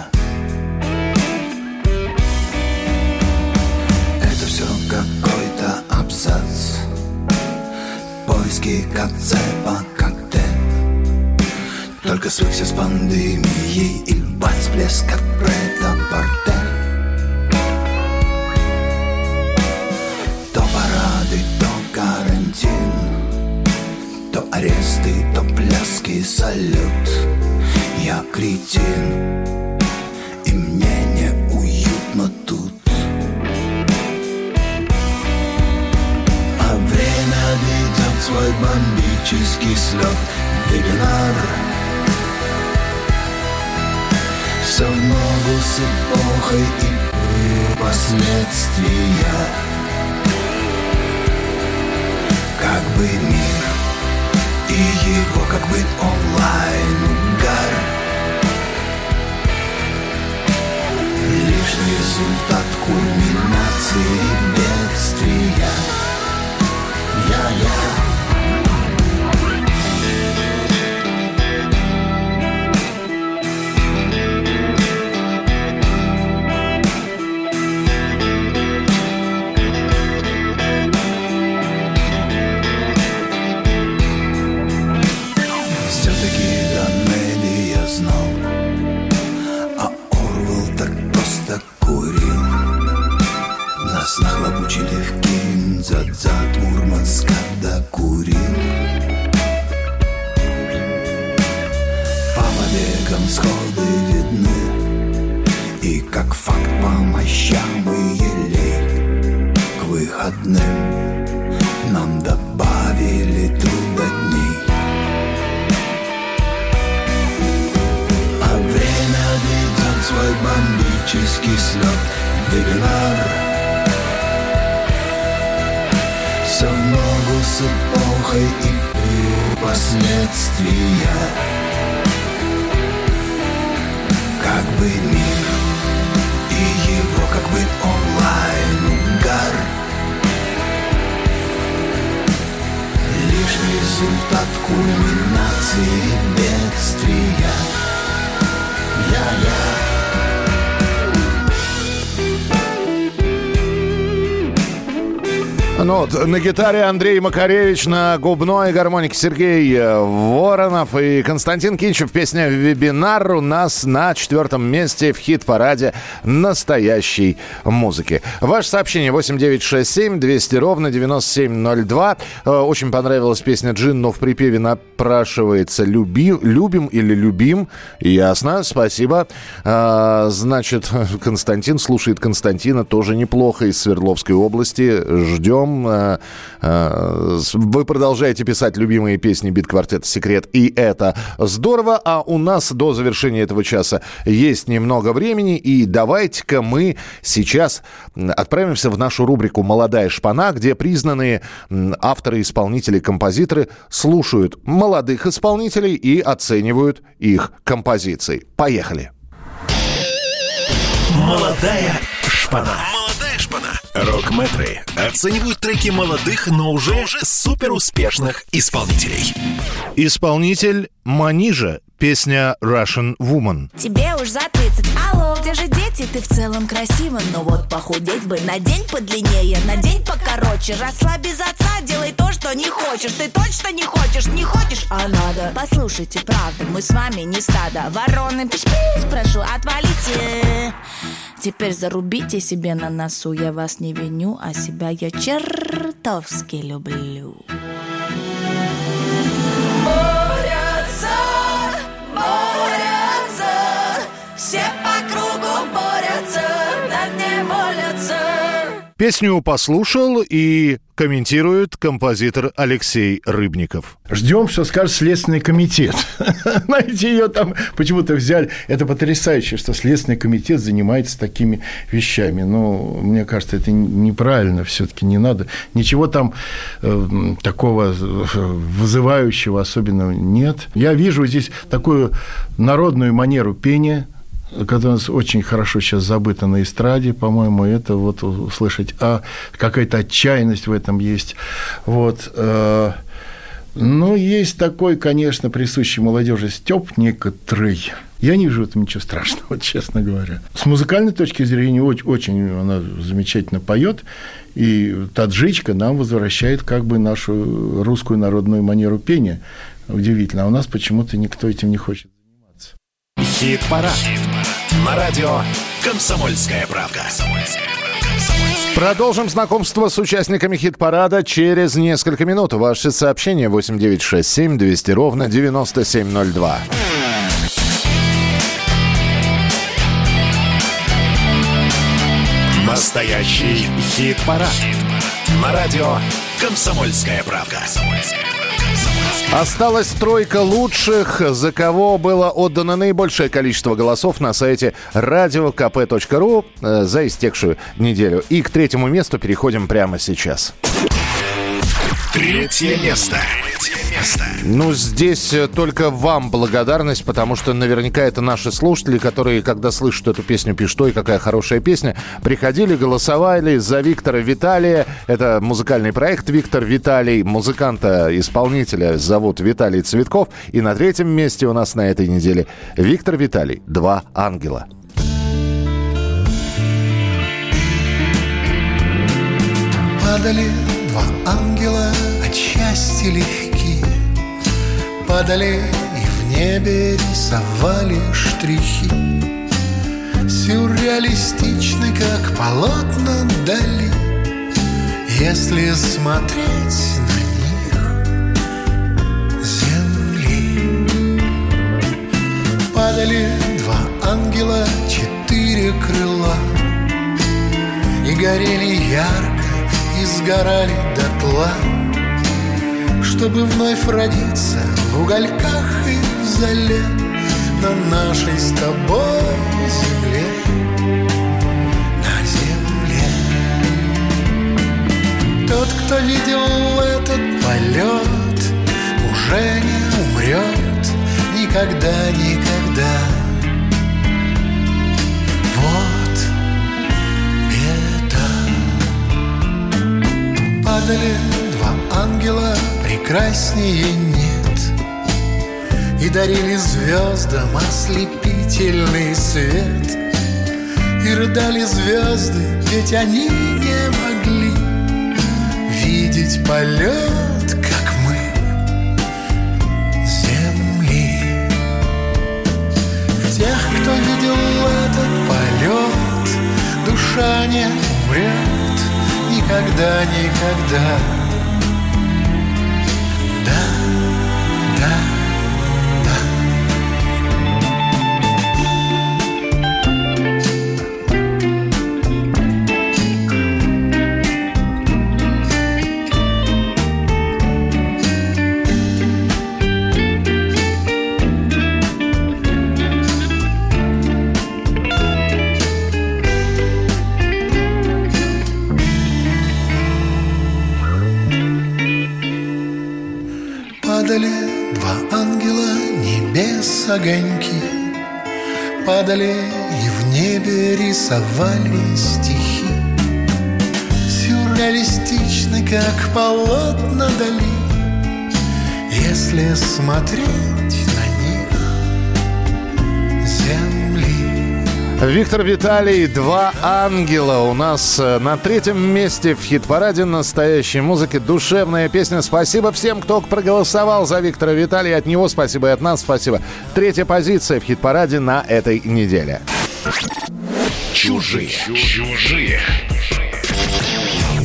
Это все какой-то абзац. Поиски коктейль Только свыкся с пандемией И бац, блеск как претапортель То парады, то карантин То аресты, то пляски, салют. Я кретин И мне неуютно тут. А время ведет свой бомбический слет Вебинар Все в ногу с эпохой и последствия. Как бы мир и его как бы онлайн угар. Лишь результат кульминации бедствия. Я-я на гитаре Андрей Макаревич, на губной гармонике Сергей э, Воронов и Константин Кинчев. Песня «Вебинар» у нас на четвертом месте в хит-параде настоящей музыки. Ваше сообщение 8967 200 ровно 9702. Э, Очень понравилась песня «Джин», но в припеве напрашивается «люби», «любим» или «любим». Ясно, спасибо. А, Значит, Константин слушает Константина, тоже неплохо, из Свердловской области. Ждем. С- Вы продолжаете писать любимые песни бит-квартета «Секрет», и это здорово. А у нас до завершения этого часа есть немного времени, и давайте-ка мы сейчас отправимся в нашу рубрику «Молодая шпана», где признанные авторы, исполнители, композиторы слушают молодых исполнителей и оценивают их композиции. Поехали! Молодая шпана. Рок-метры оценивают треки молодых, но уже супер успешных исполнителей. Исполнитель Манижа. Песня Russian Woman. Тебе уж за 30, алло, где же дети? Ты в целом красива, но вот похудеть бы на день подлиннее, на день покороче. Росла без отца, делай то, что не хочешь. Ты точно не хочешь, не хочешь, а надо. Послушайте, правда, мы с вами не стадо. Вороны, пиш-пиш, прошу, отвалите. Теперь зарубите себе на носу. Я вас не виню, а себя я чертовски люблю Песню послушал и комментирует композитор Алексей Рыбников. Ждем, что скажет Следственный комитет. Знаете, ее там почему-то взяли. Это потрясающе, что Следственный комитет занимается такими вещами. Но мне кажется, это неправильно. Все-таки не надо. Ничего там э, такого вызывающего особенного нет. Я вижу здесь такую народную манеру пения, которая очень хорошо сейчас забыта на эстраде, по-моему, это вот услышать, а какая-то отчаянность в этом есть. Вот. э, Ну, есть такой, конечно, присущий молодежи степ некоторый. Я не вижу в этом ничего страшного, честно говоря. С музыкальной точки зрения очень, очень она замечательно поет, и таджичка нам возвращает как бы нашу русскую народную манеру пения. Удивительно. А у нас почему-то никто этим не хочет. Хит-парад. На радио «Комсомольская правда». Продолжим знакомство с участниками хит-парада через несколько минут. Ваши сообщения 8967 200 ровно 9702. Настоящий хит-парад. На радио «Комсомольская правда». Осталась тройка лучших, за кого было отдано наибольшее количество голосов на сайте radiokp.ru э, за истекшую неделю. И к третьему месту переходим прямо сейчас. Третье место. Третье место. Ну, здесь э, только вам благодарность, потому что наверняка это наши слушатели, которые, когда слышат эту песню, пишут, ой, какая хорошая песня, приходили, голосовали за Виктора Виталия. Это музыкальный проект «Виктор Виталий». Музыканта-исполнителя зовут Виталий Цветков. И на третьем месте у нас на этой неделе Виктор Виталий «Два ангела». Падали два ангела от счастья легки Падали и в небе рисовали штрихи. Сюрреалистичны, как полотна дали Если смотреть на них земли. Падали два ангела, четыре крыла. И горели ярко и сгорали дотла Чтобы вновь родиться в угольках и в зале На нашей с тобой земле. На земле. Тот, кто видел этот полет Уже не умрет никогда, никогда. Вот беда Падали два ангела, прекраснее нет И дарили звездам ослепительный свет И рыдали звезды, ведь они не могли видеть полет, как мы, земли. В тех, кто видел этот полет, душа не умрет никогда, никогда. Да, да, огоньки Падали и в небе рисовали стихи. Сюрреалистичны, как полотна дали Если смотреть Виктор Виталий, «Два ангела» у нас э, на третьем месте в хит-параде настоящей музыки. Душевная песня. Спасибо всем, кто проголосовал за Виктора Виталия. От него спасибо и от нас спасибо. Третья позиция в хит-параде на этой неделе. Чужие. Чужие.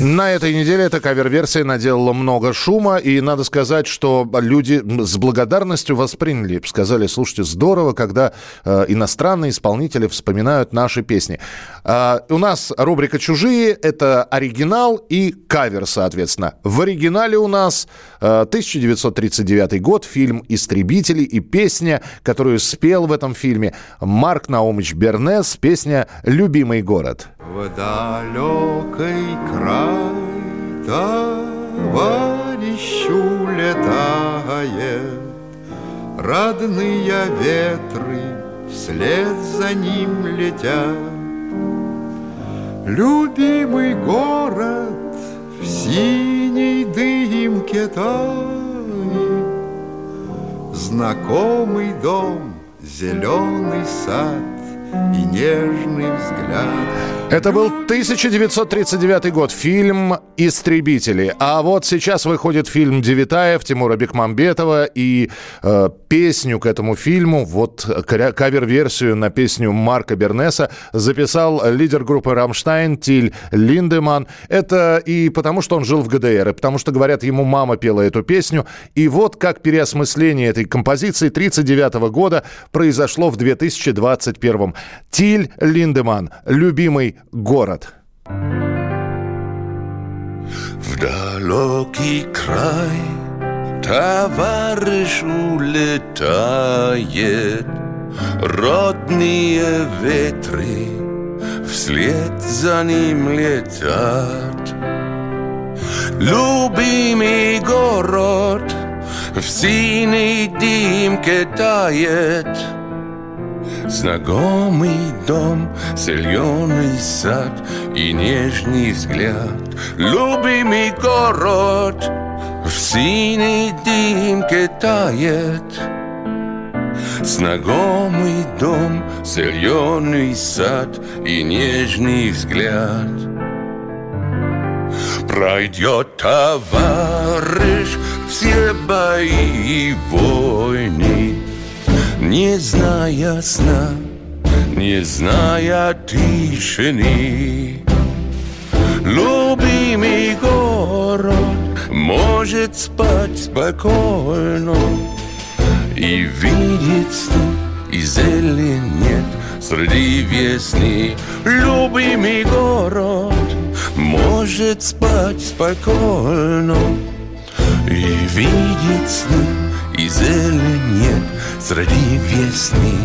На этой неделе эта кавер-версия наделала много шума, и надо сказать, что люди с благодарностью восприняли, сказали, слушайте, здорово, когда э, иностранные исполнители вспоминают наши песни. А, у нас рубрика «Чужие» — это оригинал и кавер, соответственно. В оригинале у нас э, 1939 год, фильм «Истребители» и песня, которую спел в этом фильме Марк Наумович Бернес, песня «Любимый город». В далекий край товарищу летает, Родные ветры вслед за ним летят. Любимый город в синей дымке тает, Знакомый дом, зеленый сад и нежный взгляд. Это был 1939 год, фильм «Истребители». А вот сейчас выходит фильм Девятаев, Тимура Бекмамбетова, и э, песню к этому фильму, вот кавер-версию на песню Марка Бернеса записал лидер группы «Рамштайн» Тиль Линдеман. Это и потому, что он жил в ГДР, и потому что, говорят, ему мама пела эту песню. И вот как переосмысление этой композиции 1939 года произошло в 2021. Тиль Линдеман «Любимый город». В далекий край товарищ улетает, Родные ветры вслед за ним летят. Любимый город в синей дымке тает, Знакомый дом, зеленый сад и нежный взгляд. Любимый город в синей дымке тает. Знакомый дом, зеленый сад и нежный взгляд. Пройдет товарищ все бои и войны, не зная сна, не зная тишины. Любимый город может спать спокойно И видеть сны, и зелень нет среди весны. Любимый город может спать спокойно И видеть сны, и зелень нет среди весны.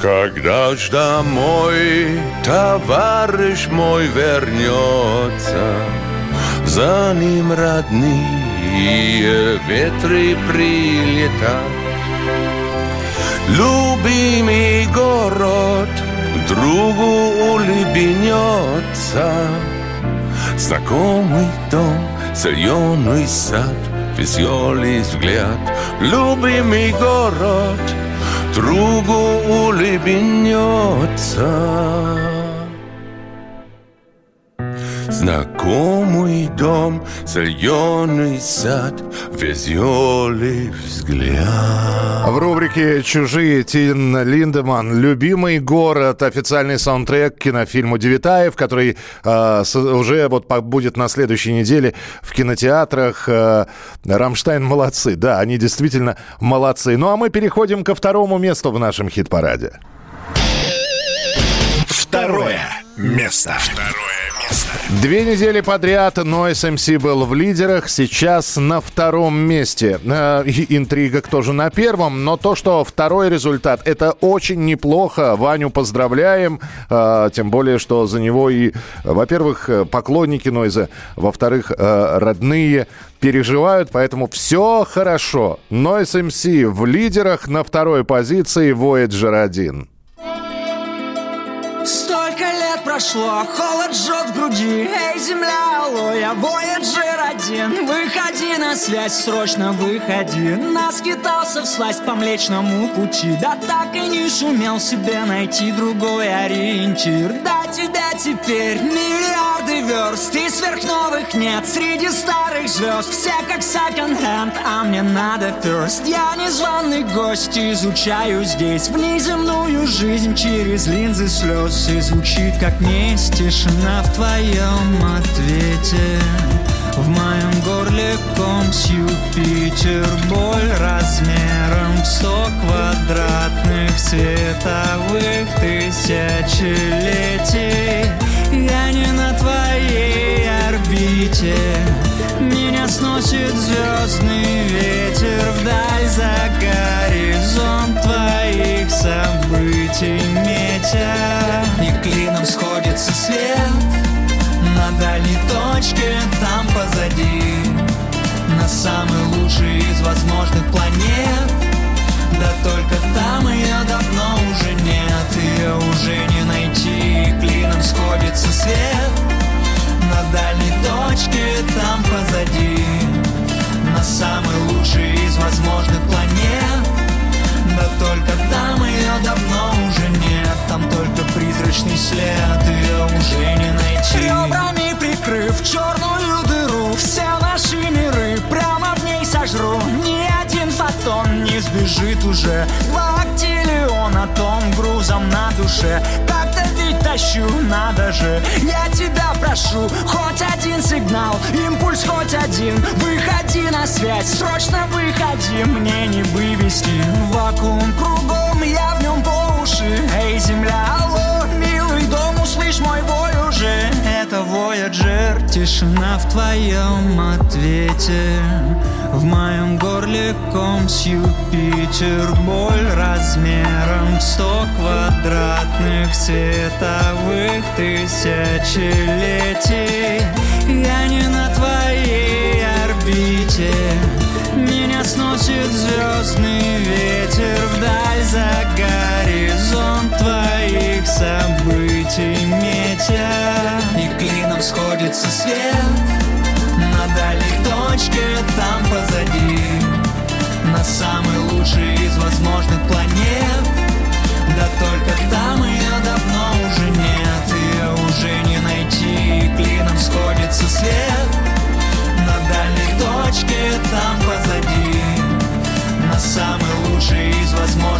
Когда ж домой товарищ мой вернется, За ним родные ветры прилетят. Любимый город другу улыбнется, Знакомый дом, зеленый сад, веселый взгляд. Любимый город другу улыбнется. Знакомый дом, зеленый сад, веселый взгляд. В рубрике «Чужие» Тин Линдеман «Любимый город» официальный саундтрек к кинофильму «Девитаев», который э, с- уже вот будет на следующей неделе в кинотеатрах. Э, «Рамштайн» молодцы, да, они действительно молодцы. Ну а мы переходим ко второму месту в нашем хит-параде. Второе место. Второе место. Две недели подряд Noise MC был в лидерах, сейчас на втором месте. Э, интрига кто же на первом, но то, что второй результат, это очень неплохо. Ваню поздравляем, э, тем более, что за него и, во-первых, э, поклонники Нойза, во-вторых, э, родные переживают, поэтому все хорошо. Noise MC в лидерах на второй позиции Voyager 1. Прошло, холод жжет в груди. Эй, земля, алло, я Voyager один. Выходи на связь, срочно выходи. Наскитался всласть по млечному пути. Да так и не сумел себе найти другой ориентир. До тебя теперь миллиарды верст И сверхновых нет среди старых звезд. Все как секонд-хенд, а мне надо first. Я незваный гость, изучаю здесь Внеземную жизнь. Через линзы слез И звучит как месть тишина в твоем ответе. В моем горле ком с Юпитер. Боль размером в сто квадратных световых тысячелетий. Я не на твоей орбите. Меня сносит звездный ветер. Вдаль за горизонт твоих событий метя. И сходится свет. На дальней точке, там позади На самый лучший из возможных планет. Да только там ее давно уже нет Ее уже не найти, клином сходится свет. На дальней точке, там позади На самый лучший из возможных планет. Да только там ее давно уже нет Там только призрачный след Ее уже не найти. Ребрами прикрыв черную дыру Все наши миры прямо в ней сожру. Ни один фотон не сбежит уже. Два актиллиона тонн грузом на душе. Так-то ведь тащу, надо же. Я тебя прошу, хоть один сигнал Импульс хоть один. Выходи на связь, срочно выходи Мне не вывести. Вакуум кругом, я в нем по Эй, земля, алло, дом, услышь мой бой уже Это Voyager, тишина в твоем ответе. В моем горле ком с Юпитер Боль размером в сто квадратных световых тысячелетий. Я не на твоей орбите. Меня сносит звездный ветер Вдаль На самый лучший из возможных планет. Да только там ее давно уже нет Ее уже не найти Клином сходится свет. На дальней точке там позади На самый лучший из возможных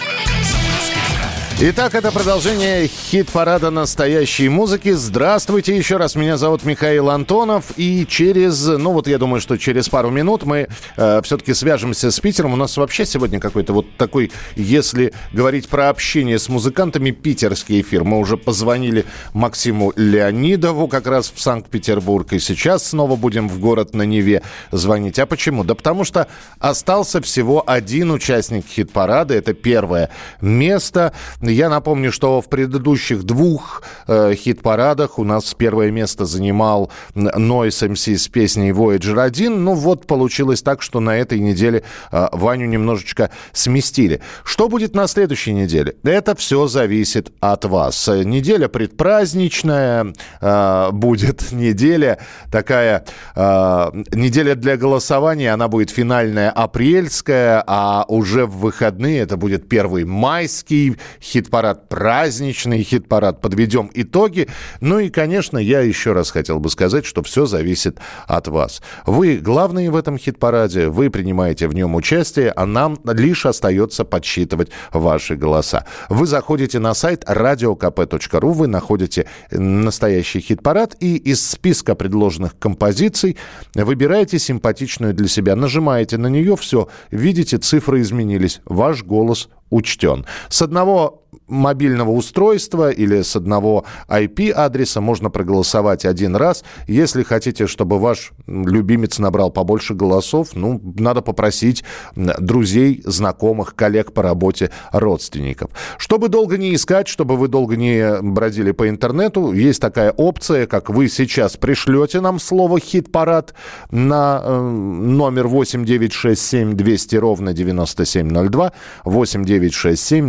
Итак, это продолжение хит-парада настоящей музыки. Здравствуйте еще раз. Меня зовут Михаил Антонов. И через, ну вот я думаю, что через пару минут мы э, все-таки свяжемся с Питером. У нас вообще сегодня какой-то вот такой, если говорить про общение с музыкантами, питерский эфир. Мы уже позвонили Максиму Леонидову как раз в Санкт-Петербург. И сейчас снова будем в город на Неве звонить. А почему? Да потому что остался всего один участник хит-парада. Это первое место. Я напомню, что в предыдущих двух э, хит-парадах у нас первое место занимал Noise MC с песней Voyager 1. Ну вот получилось так, что на этой неделе э, Ваню немножечко сместили. Что будет на следующей неделе? Это все зависит от вас. Неделя предпраздничная э, будет, неделя такая, э, неделя для голосования, она будет финальная апрельская, а уже в выходные это будет первый майский хит-парад, праздничный хит-парад. Подведем итоги. Ну и, конечно, я еще раз хотел бы сказать, что все зависит от вас. Вы главные в этом хит-параде, вы принимаете в нем участие, а нам лишь остается подсчитывать ваши голоса. Вы заходите на сайт radiokp.ru, вы находите настоящий хит-парад и из списка предложенных композиций выбираете симпатичную для себя, нажимаете на нее, все, видите, цифры изменились, ваш голос учтен. С одного мобильного устройства или с одного IP-адреса можно проголосовать один раз. Если хотите, чтобы ваш любимец набрал побольше голосов, ну, надо попросить друзей, знакомых, коллег по работе, родственников. Чтобы долго не искать, чтобы вы долго не бродили по интернету, есть такая опция, как вы сейчас пришлете нам слово «хит-парад» на э, номер 8967 200 ровно 9702, 8967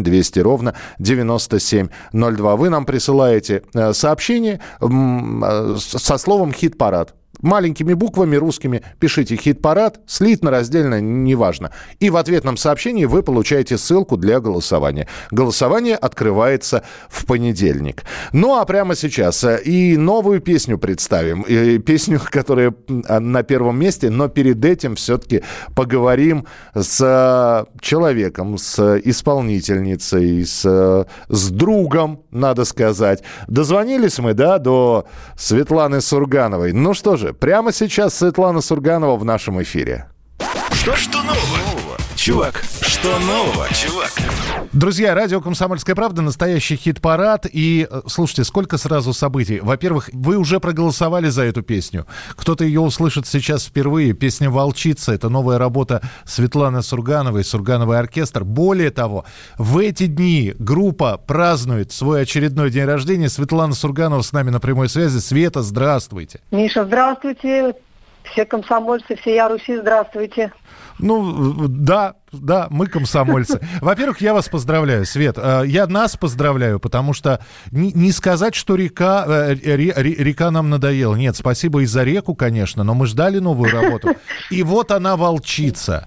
200 ровно 9702. Вы нам присылаете э, сообщение э, со словом «хит-парад» маленькими буквами русскими пишите «Хит-парад», слитно, раздельно, неважно. И в ответном сообщении вы получаете ссылку для голосования. Голосование открывается в понедельник. Ну, а прямо сейчас э, и новую песню представим. И песню, которая э, на первом месте, но перед этим все-таки поговорим с э, человеком, с исполнительницей, с, с другом, надо сказать. Дозвонились мы, да, до Светланы Сургановой. Ну что же, прямо сейчас Светлана Сурганова в нашем эфире. Что, что нового, чувак? Что нового, чувак? Друзья, радио «Комсомольская правда», настоящий хит-парад. И, э, слушайте, сколько сразу событий. Во-первых, вы уже проголосовали за эту песню. Кто-то ее услышит сейчас впервые. Песня «Волчица» — это новая работа Светланы Сургановой, Сургановый оркестр. Более того, в эти дни группа празднует свой очередной день рождения. Светлана Сурганова с нами на прямой связи. Света, здравствуйте. Миша, здравствуйте. Все комсомольцы, все я Руси, здравствуйте. Ну, да, да, мы комсомольцы. Во-первых, я вас поздравляю, Свет. Э, Я нас поздравляю, потому что не, сказать, что река, э, ре- ре- река нам надоела. Нет, спасибо и за реку, конечно, но мы ждали новую работу. И вот она волчица.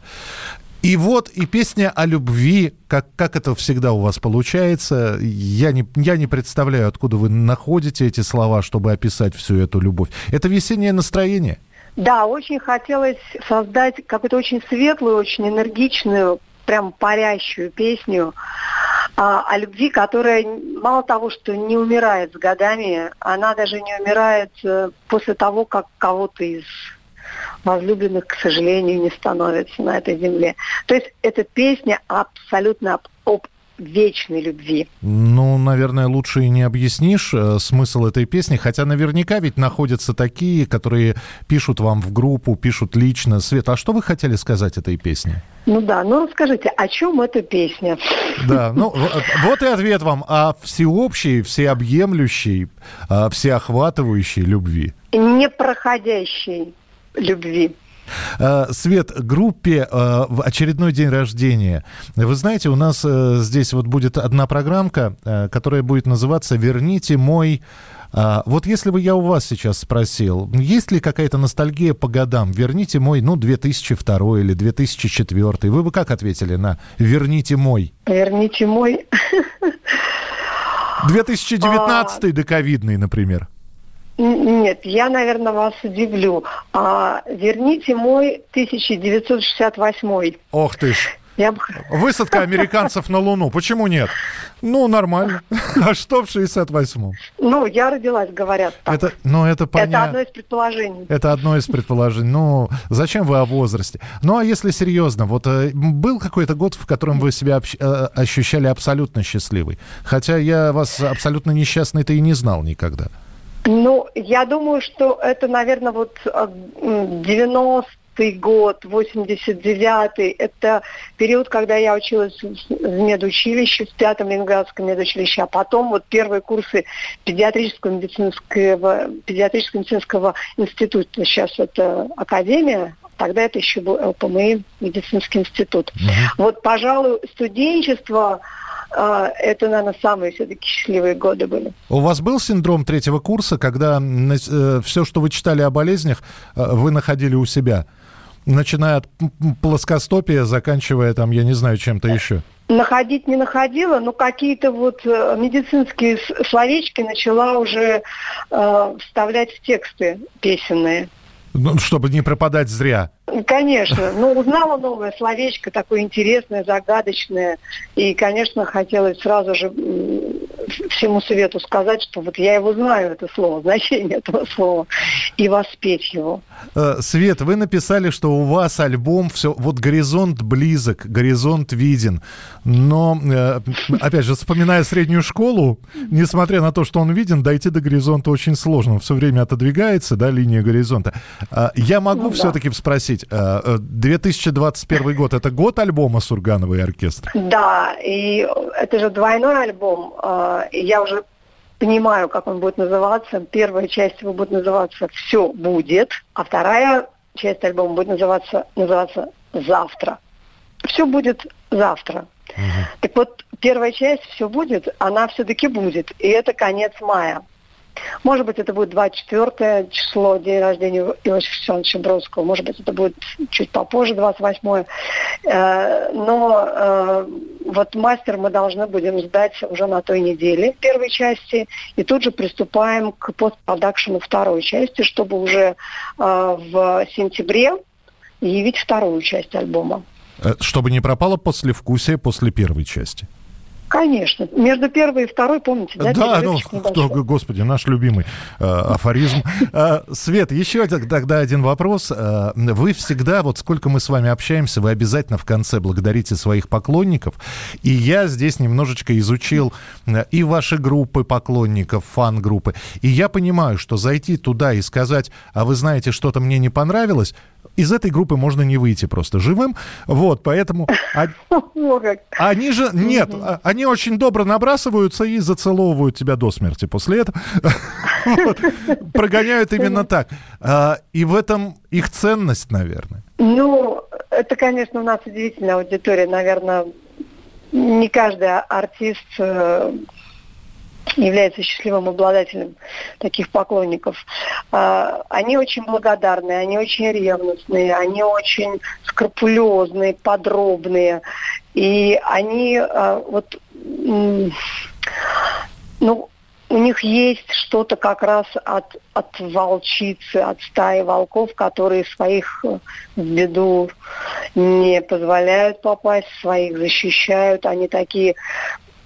И вот и песня о любви, как, как это всегда у вас получается. Я не, я не представляю, откуда вы находите эти слова, чтобы описать всю эту любовь. Это весеннее настроение. Да, очень хотелось создать какую-то очень светлую, очень энергичную, прям парящую песню а, о любви, которая мало того, что не умирает с годами, она даже не умирает э, после того, как кого-то из возлюбленных, к сожалению, не становится на этой земле. То есть эта песня абсолютно об, вечной любви. Ну, наверное, лучше и не объяснишь э, смысл этой песни, хотя наверняка ведь находятся такие, которые пишут вам в группу, пишут лично. Света, а что вы хотели сказать этой песне? Ну да, ну расскажите, о чем эта песня? Да, ну вот и ответ вам о всеобщей, всеобъемлющей, э, всеохватывающей любви. Непроходящей любви. Э, Свет, группе э, в очередной день рождения. Вы знаете, у нас э, здесь вот будет одна программка, которая будет называться «Верните мой...» А, Вот если бы я у вас сейчас спросил, есть ли какая-то ностальгия по годам? Верните мой, ну, 2002 или 2004. Вы бы как ответили на «Верните мой»? Верните мой. 2019 доковидный, например. Нет, я, наверное, вас удивлю. А, верните мой 1968. Ох ты ж. Я. Высадка американцев на Луну. Почему нет? Ну, нормально. А что в 68-м? Ну, я родилась, говорят так. Это, ну, это Это понятно. одно из предположений. Это одно из предположений. Ну, зачем вы о возрасте? Ну, а если серьезно, вот э, был какой-то год, в котором вы себя общ- э, ощущали абсолютно счастливой? Хотя я вас абсолютно несчастной-то и не знал никогда. Ну, я думаю, что это, наверное, вот э, м, год, 89-й. Это период, когда я училась в медучилище, в пятом Ленинградском медучилище, а потом вот первые курсы педиатрического медицинского, педиатрического медицинского института. Сейчас это академия, тогда это еще был ЛПМИ, медицинский институт. Вот, пожалуй, студенчество это, наверное, самые все-таки счастливые годы были. У вас был синдром третьего курса, когда э, все, что вы читали о болезнях, э, вы находили у себя? Начиная от плоскостопия, заканчивая там, я не знаю, чем-то еще. Находить не находила, но какие-то вот э, медицинские словечки начала уже э, вставлять в тексты песенные. Ну, чтобы не пропадать зря. Конечно. Ну, узнала новое словечко, такое интересное, загадочное. И, конечно, хотелось сразу же всему свету сказать, что вот я его знаю, это слово, значение этого слова, и воспеть его. Э, Свет, вы написали, что у вас альбом все, вот горизонт близок, горизонт виден, но, э, опять же, вспоминая среднюю школу, несмотря на то, что он виден, дойти до горизонта очень сложно, он все время отодвигается, да, линия горизонта. А, я могу ну, все-таки да. спросить, 2021 э, год, это год альбома Сурганова и оркестра? Да, и это же двойной альбом, я уже понимаю, как он будет называться. Первая часть его будет называться «Все будет», а вторая часть альбома будет называться, называться «Завтра». Все будет завтра. Угу. Так вот, первая часть «Все будет», она все-таки будет. И это конец мая. Может быть, это будет 24 число, день рождения Иосифа Александровича Бродского. Может быть, это будет чуть попозже, 28 э, Но э, вот мастер мы должны будем сдать уже на той неделе первой части. И тут же приступаем к постпродакшену второй части, чтобы уже э, в сентябре явить вторую часть альбома. Чтобы не пропало послевкусие после первой части. Конечно. Между первой и второй, помните, да? Да, ну, кто, господи, наш любимый э, афоризм. Э, Свет, еще тогда один вопрос. Э, вы всегда, вот сколько мы с вами общаемся, вы обязательно в конце благодарите своих поклонников. И я здесь немножечко изучил э, и ваши группы поклонников, фан-группы. И я понимаю, что зайти туда и сказать, а вы знаете, что-то мне не понравилось, из этой группы можно не выйти просто живым. Вот, поэтому... Они же... Нет, а, они очень добро набрасываются и зацеловывают тебя до смерти после этого. Прогоняют именно так. А, и в этом их ценность, наверное. Ну, это, конечно, у нас удивительная аудитория. Наверное, не каждый артист э, является счастливым обладателем таких поклонников. А, они очень благодарны, они очень ревностные, они очень скрупулезные, подробные. И они а, вот, ну, у них есть что-то как раз от, от волчицы, от стаи волков, которые своих в беду не позволяют попасть, своих защищают. Они такие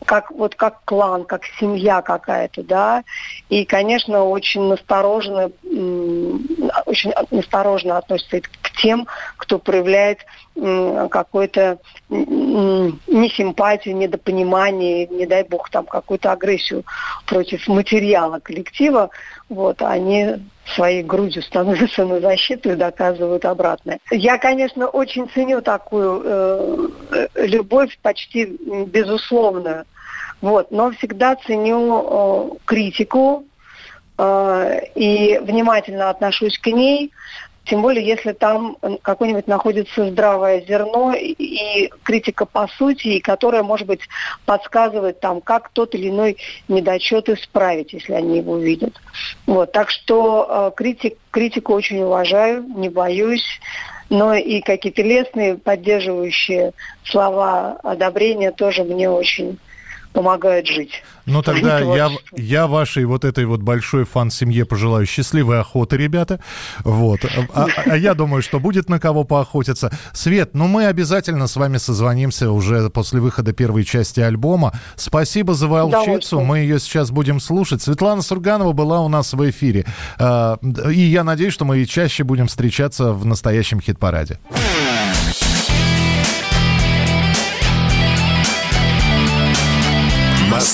как вот как клан, как семья какая-то, да. И, конечно, очень настороженно, очень насторожно относится к тем, кто проявляет какую-то несимпатию, недопонимание, не дай бог там какую-то агрессию против материала коллектива, вот, они своей грудью становятся на защиту и доказывают обратное. Я, конечно, очень ценю такую э любовь почти безусловную, вот, но всегда ценю э, критику э, и внимательно отношусь к ней, тем более, если там какое-нибудь находится здравое зерно и критика по сути, и которая, может быть, подсказывает там, как тот или иной недочет исправить, если они его видят. Вот, так что э, критик, критику очень уважаю, не боюсь но и какие-то лестные, поддерживающие слова одобрения тоже мне очень помогает жить. Ну тогда я, я вашей вот этой вот большой фан-семье пожелаю счастливой охоты, ребята. Вот. А, а, а я думаю, что будет на кого поохотиться. Свет, ну мы обязательно с вами созвонимся уже после выхода первой части альбома. Спасибо за волчицу. Мы ее сейчас будем слушать. Светлана Сурганова была у нас в эфире. А, и я надеюсь, что мы чаще будем встречаться в настоящем хит-параде.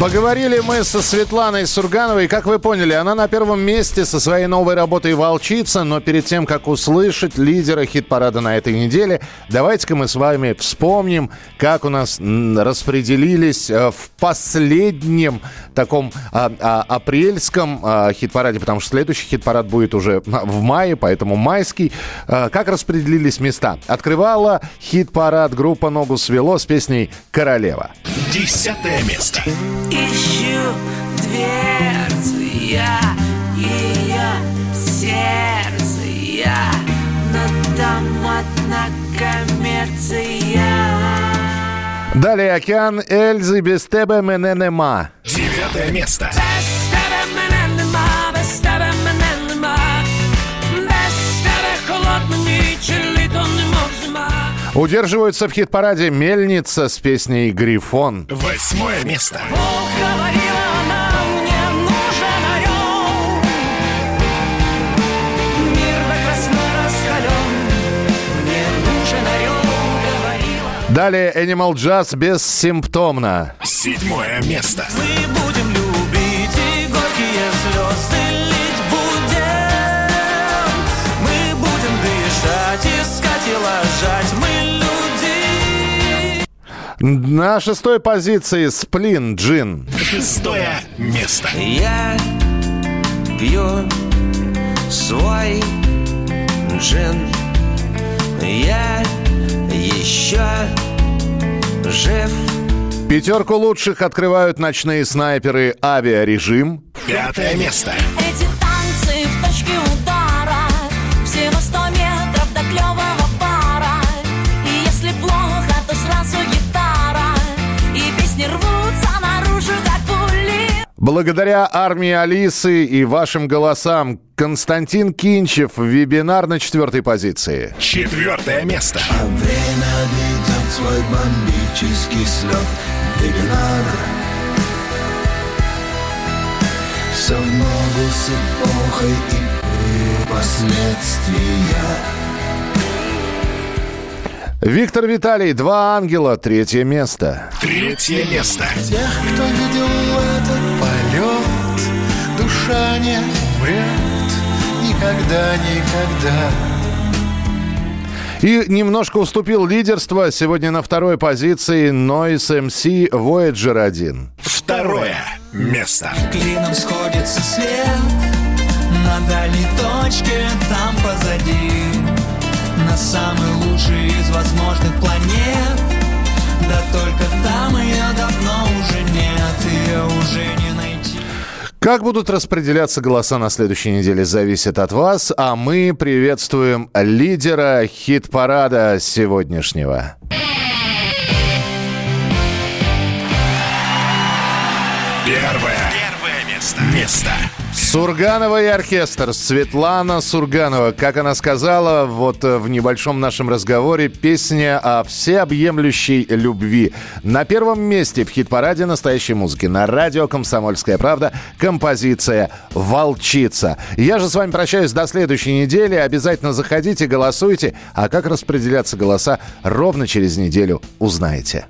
Поговорили мы со Светланой Сургановой. Как вы поняли, она на первом месте со своей новой работой «Волчица». Но перед тем, как услышать лидера хит-парада на этой неделе, давайте-ка мы с вами вспомним, как у нас распределились э, в последнем таком а, а, апрельском а, хит-параде, потому что следующий хит-парад будет уже в мае, поэтому майский. А, как распределились места? Открывала хит-парад группа «Ногу свело» с песней «Королева». Десятое место. Ищу дверцу я, ее сердце я, но там одна коммерция. Далее «Океан Эльзы без тебе мене нема». Девятое место. Без тебе Удерживаются в хит-параде «Мельница» с песней «Грифон». Восьмое место. Далее «Animal Jazz» бессимптомно. Седьмое место. Мы будем любить и горькие слезы На шестой позиции «Сплин» Джин. Шестое место. Я пью свой джин Я еще жив Пятерку лучших открывают ночные снайперы «Авиарежим». Пятое место. Эти танцы в точке Благодаря армии Алисы и вашим голосам Константин Кинчев, вебинар на четвертой позиции. Четвертое место. Время ведет свой бомбический слет Вебинар Все в ногу с эпохой и последствия Виктор Виталий, «Два ангела», третье место. Третье место. Тех, кто видел Душа не умрет Никогда, никогда. И немножко уступил лидерство сегодня на второй позиции Noise MC Voyager 1. Второе место. Клином сходится свет. На дальней точке там позади. На самый лучший из возможных планет. Да только там ее давно уже нет. Ее уже не Как будут распределяться голоса на следующей неделе, зависит от вас. А мы приветствуем лидера хит-парада сегодняшнего. Первое. Первое место. Место. Сурганова и оркестр. Светлана Сурганова. Как она сказала вот э, в небольшом нашем разговоре, песня о всеобъемлющей любви. На первом месте в хит-параде настоящей музыки. На радио «Комсомольская правда» композиция «Волчица». Я же с вами прощаюсь до следующей недели. Обязательно заходите, голосуйте. А как распределяться голоса, ровно через неделю узнаете.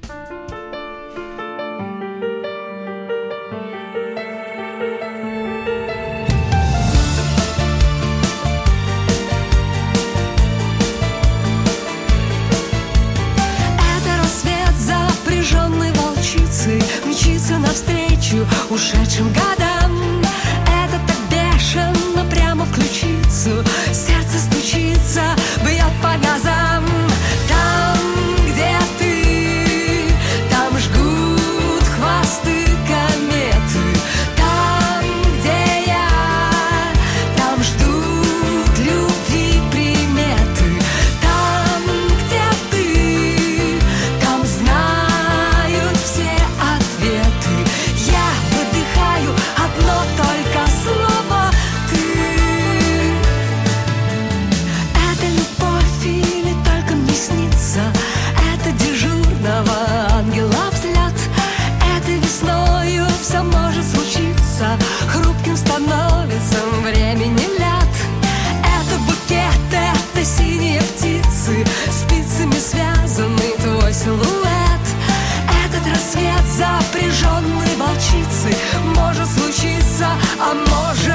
а может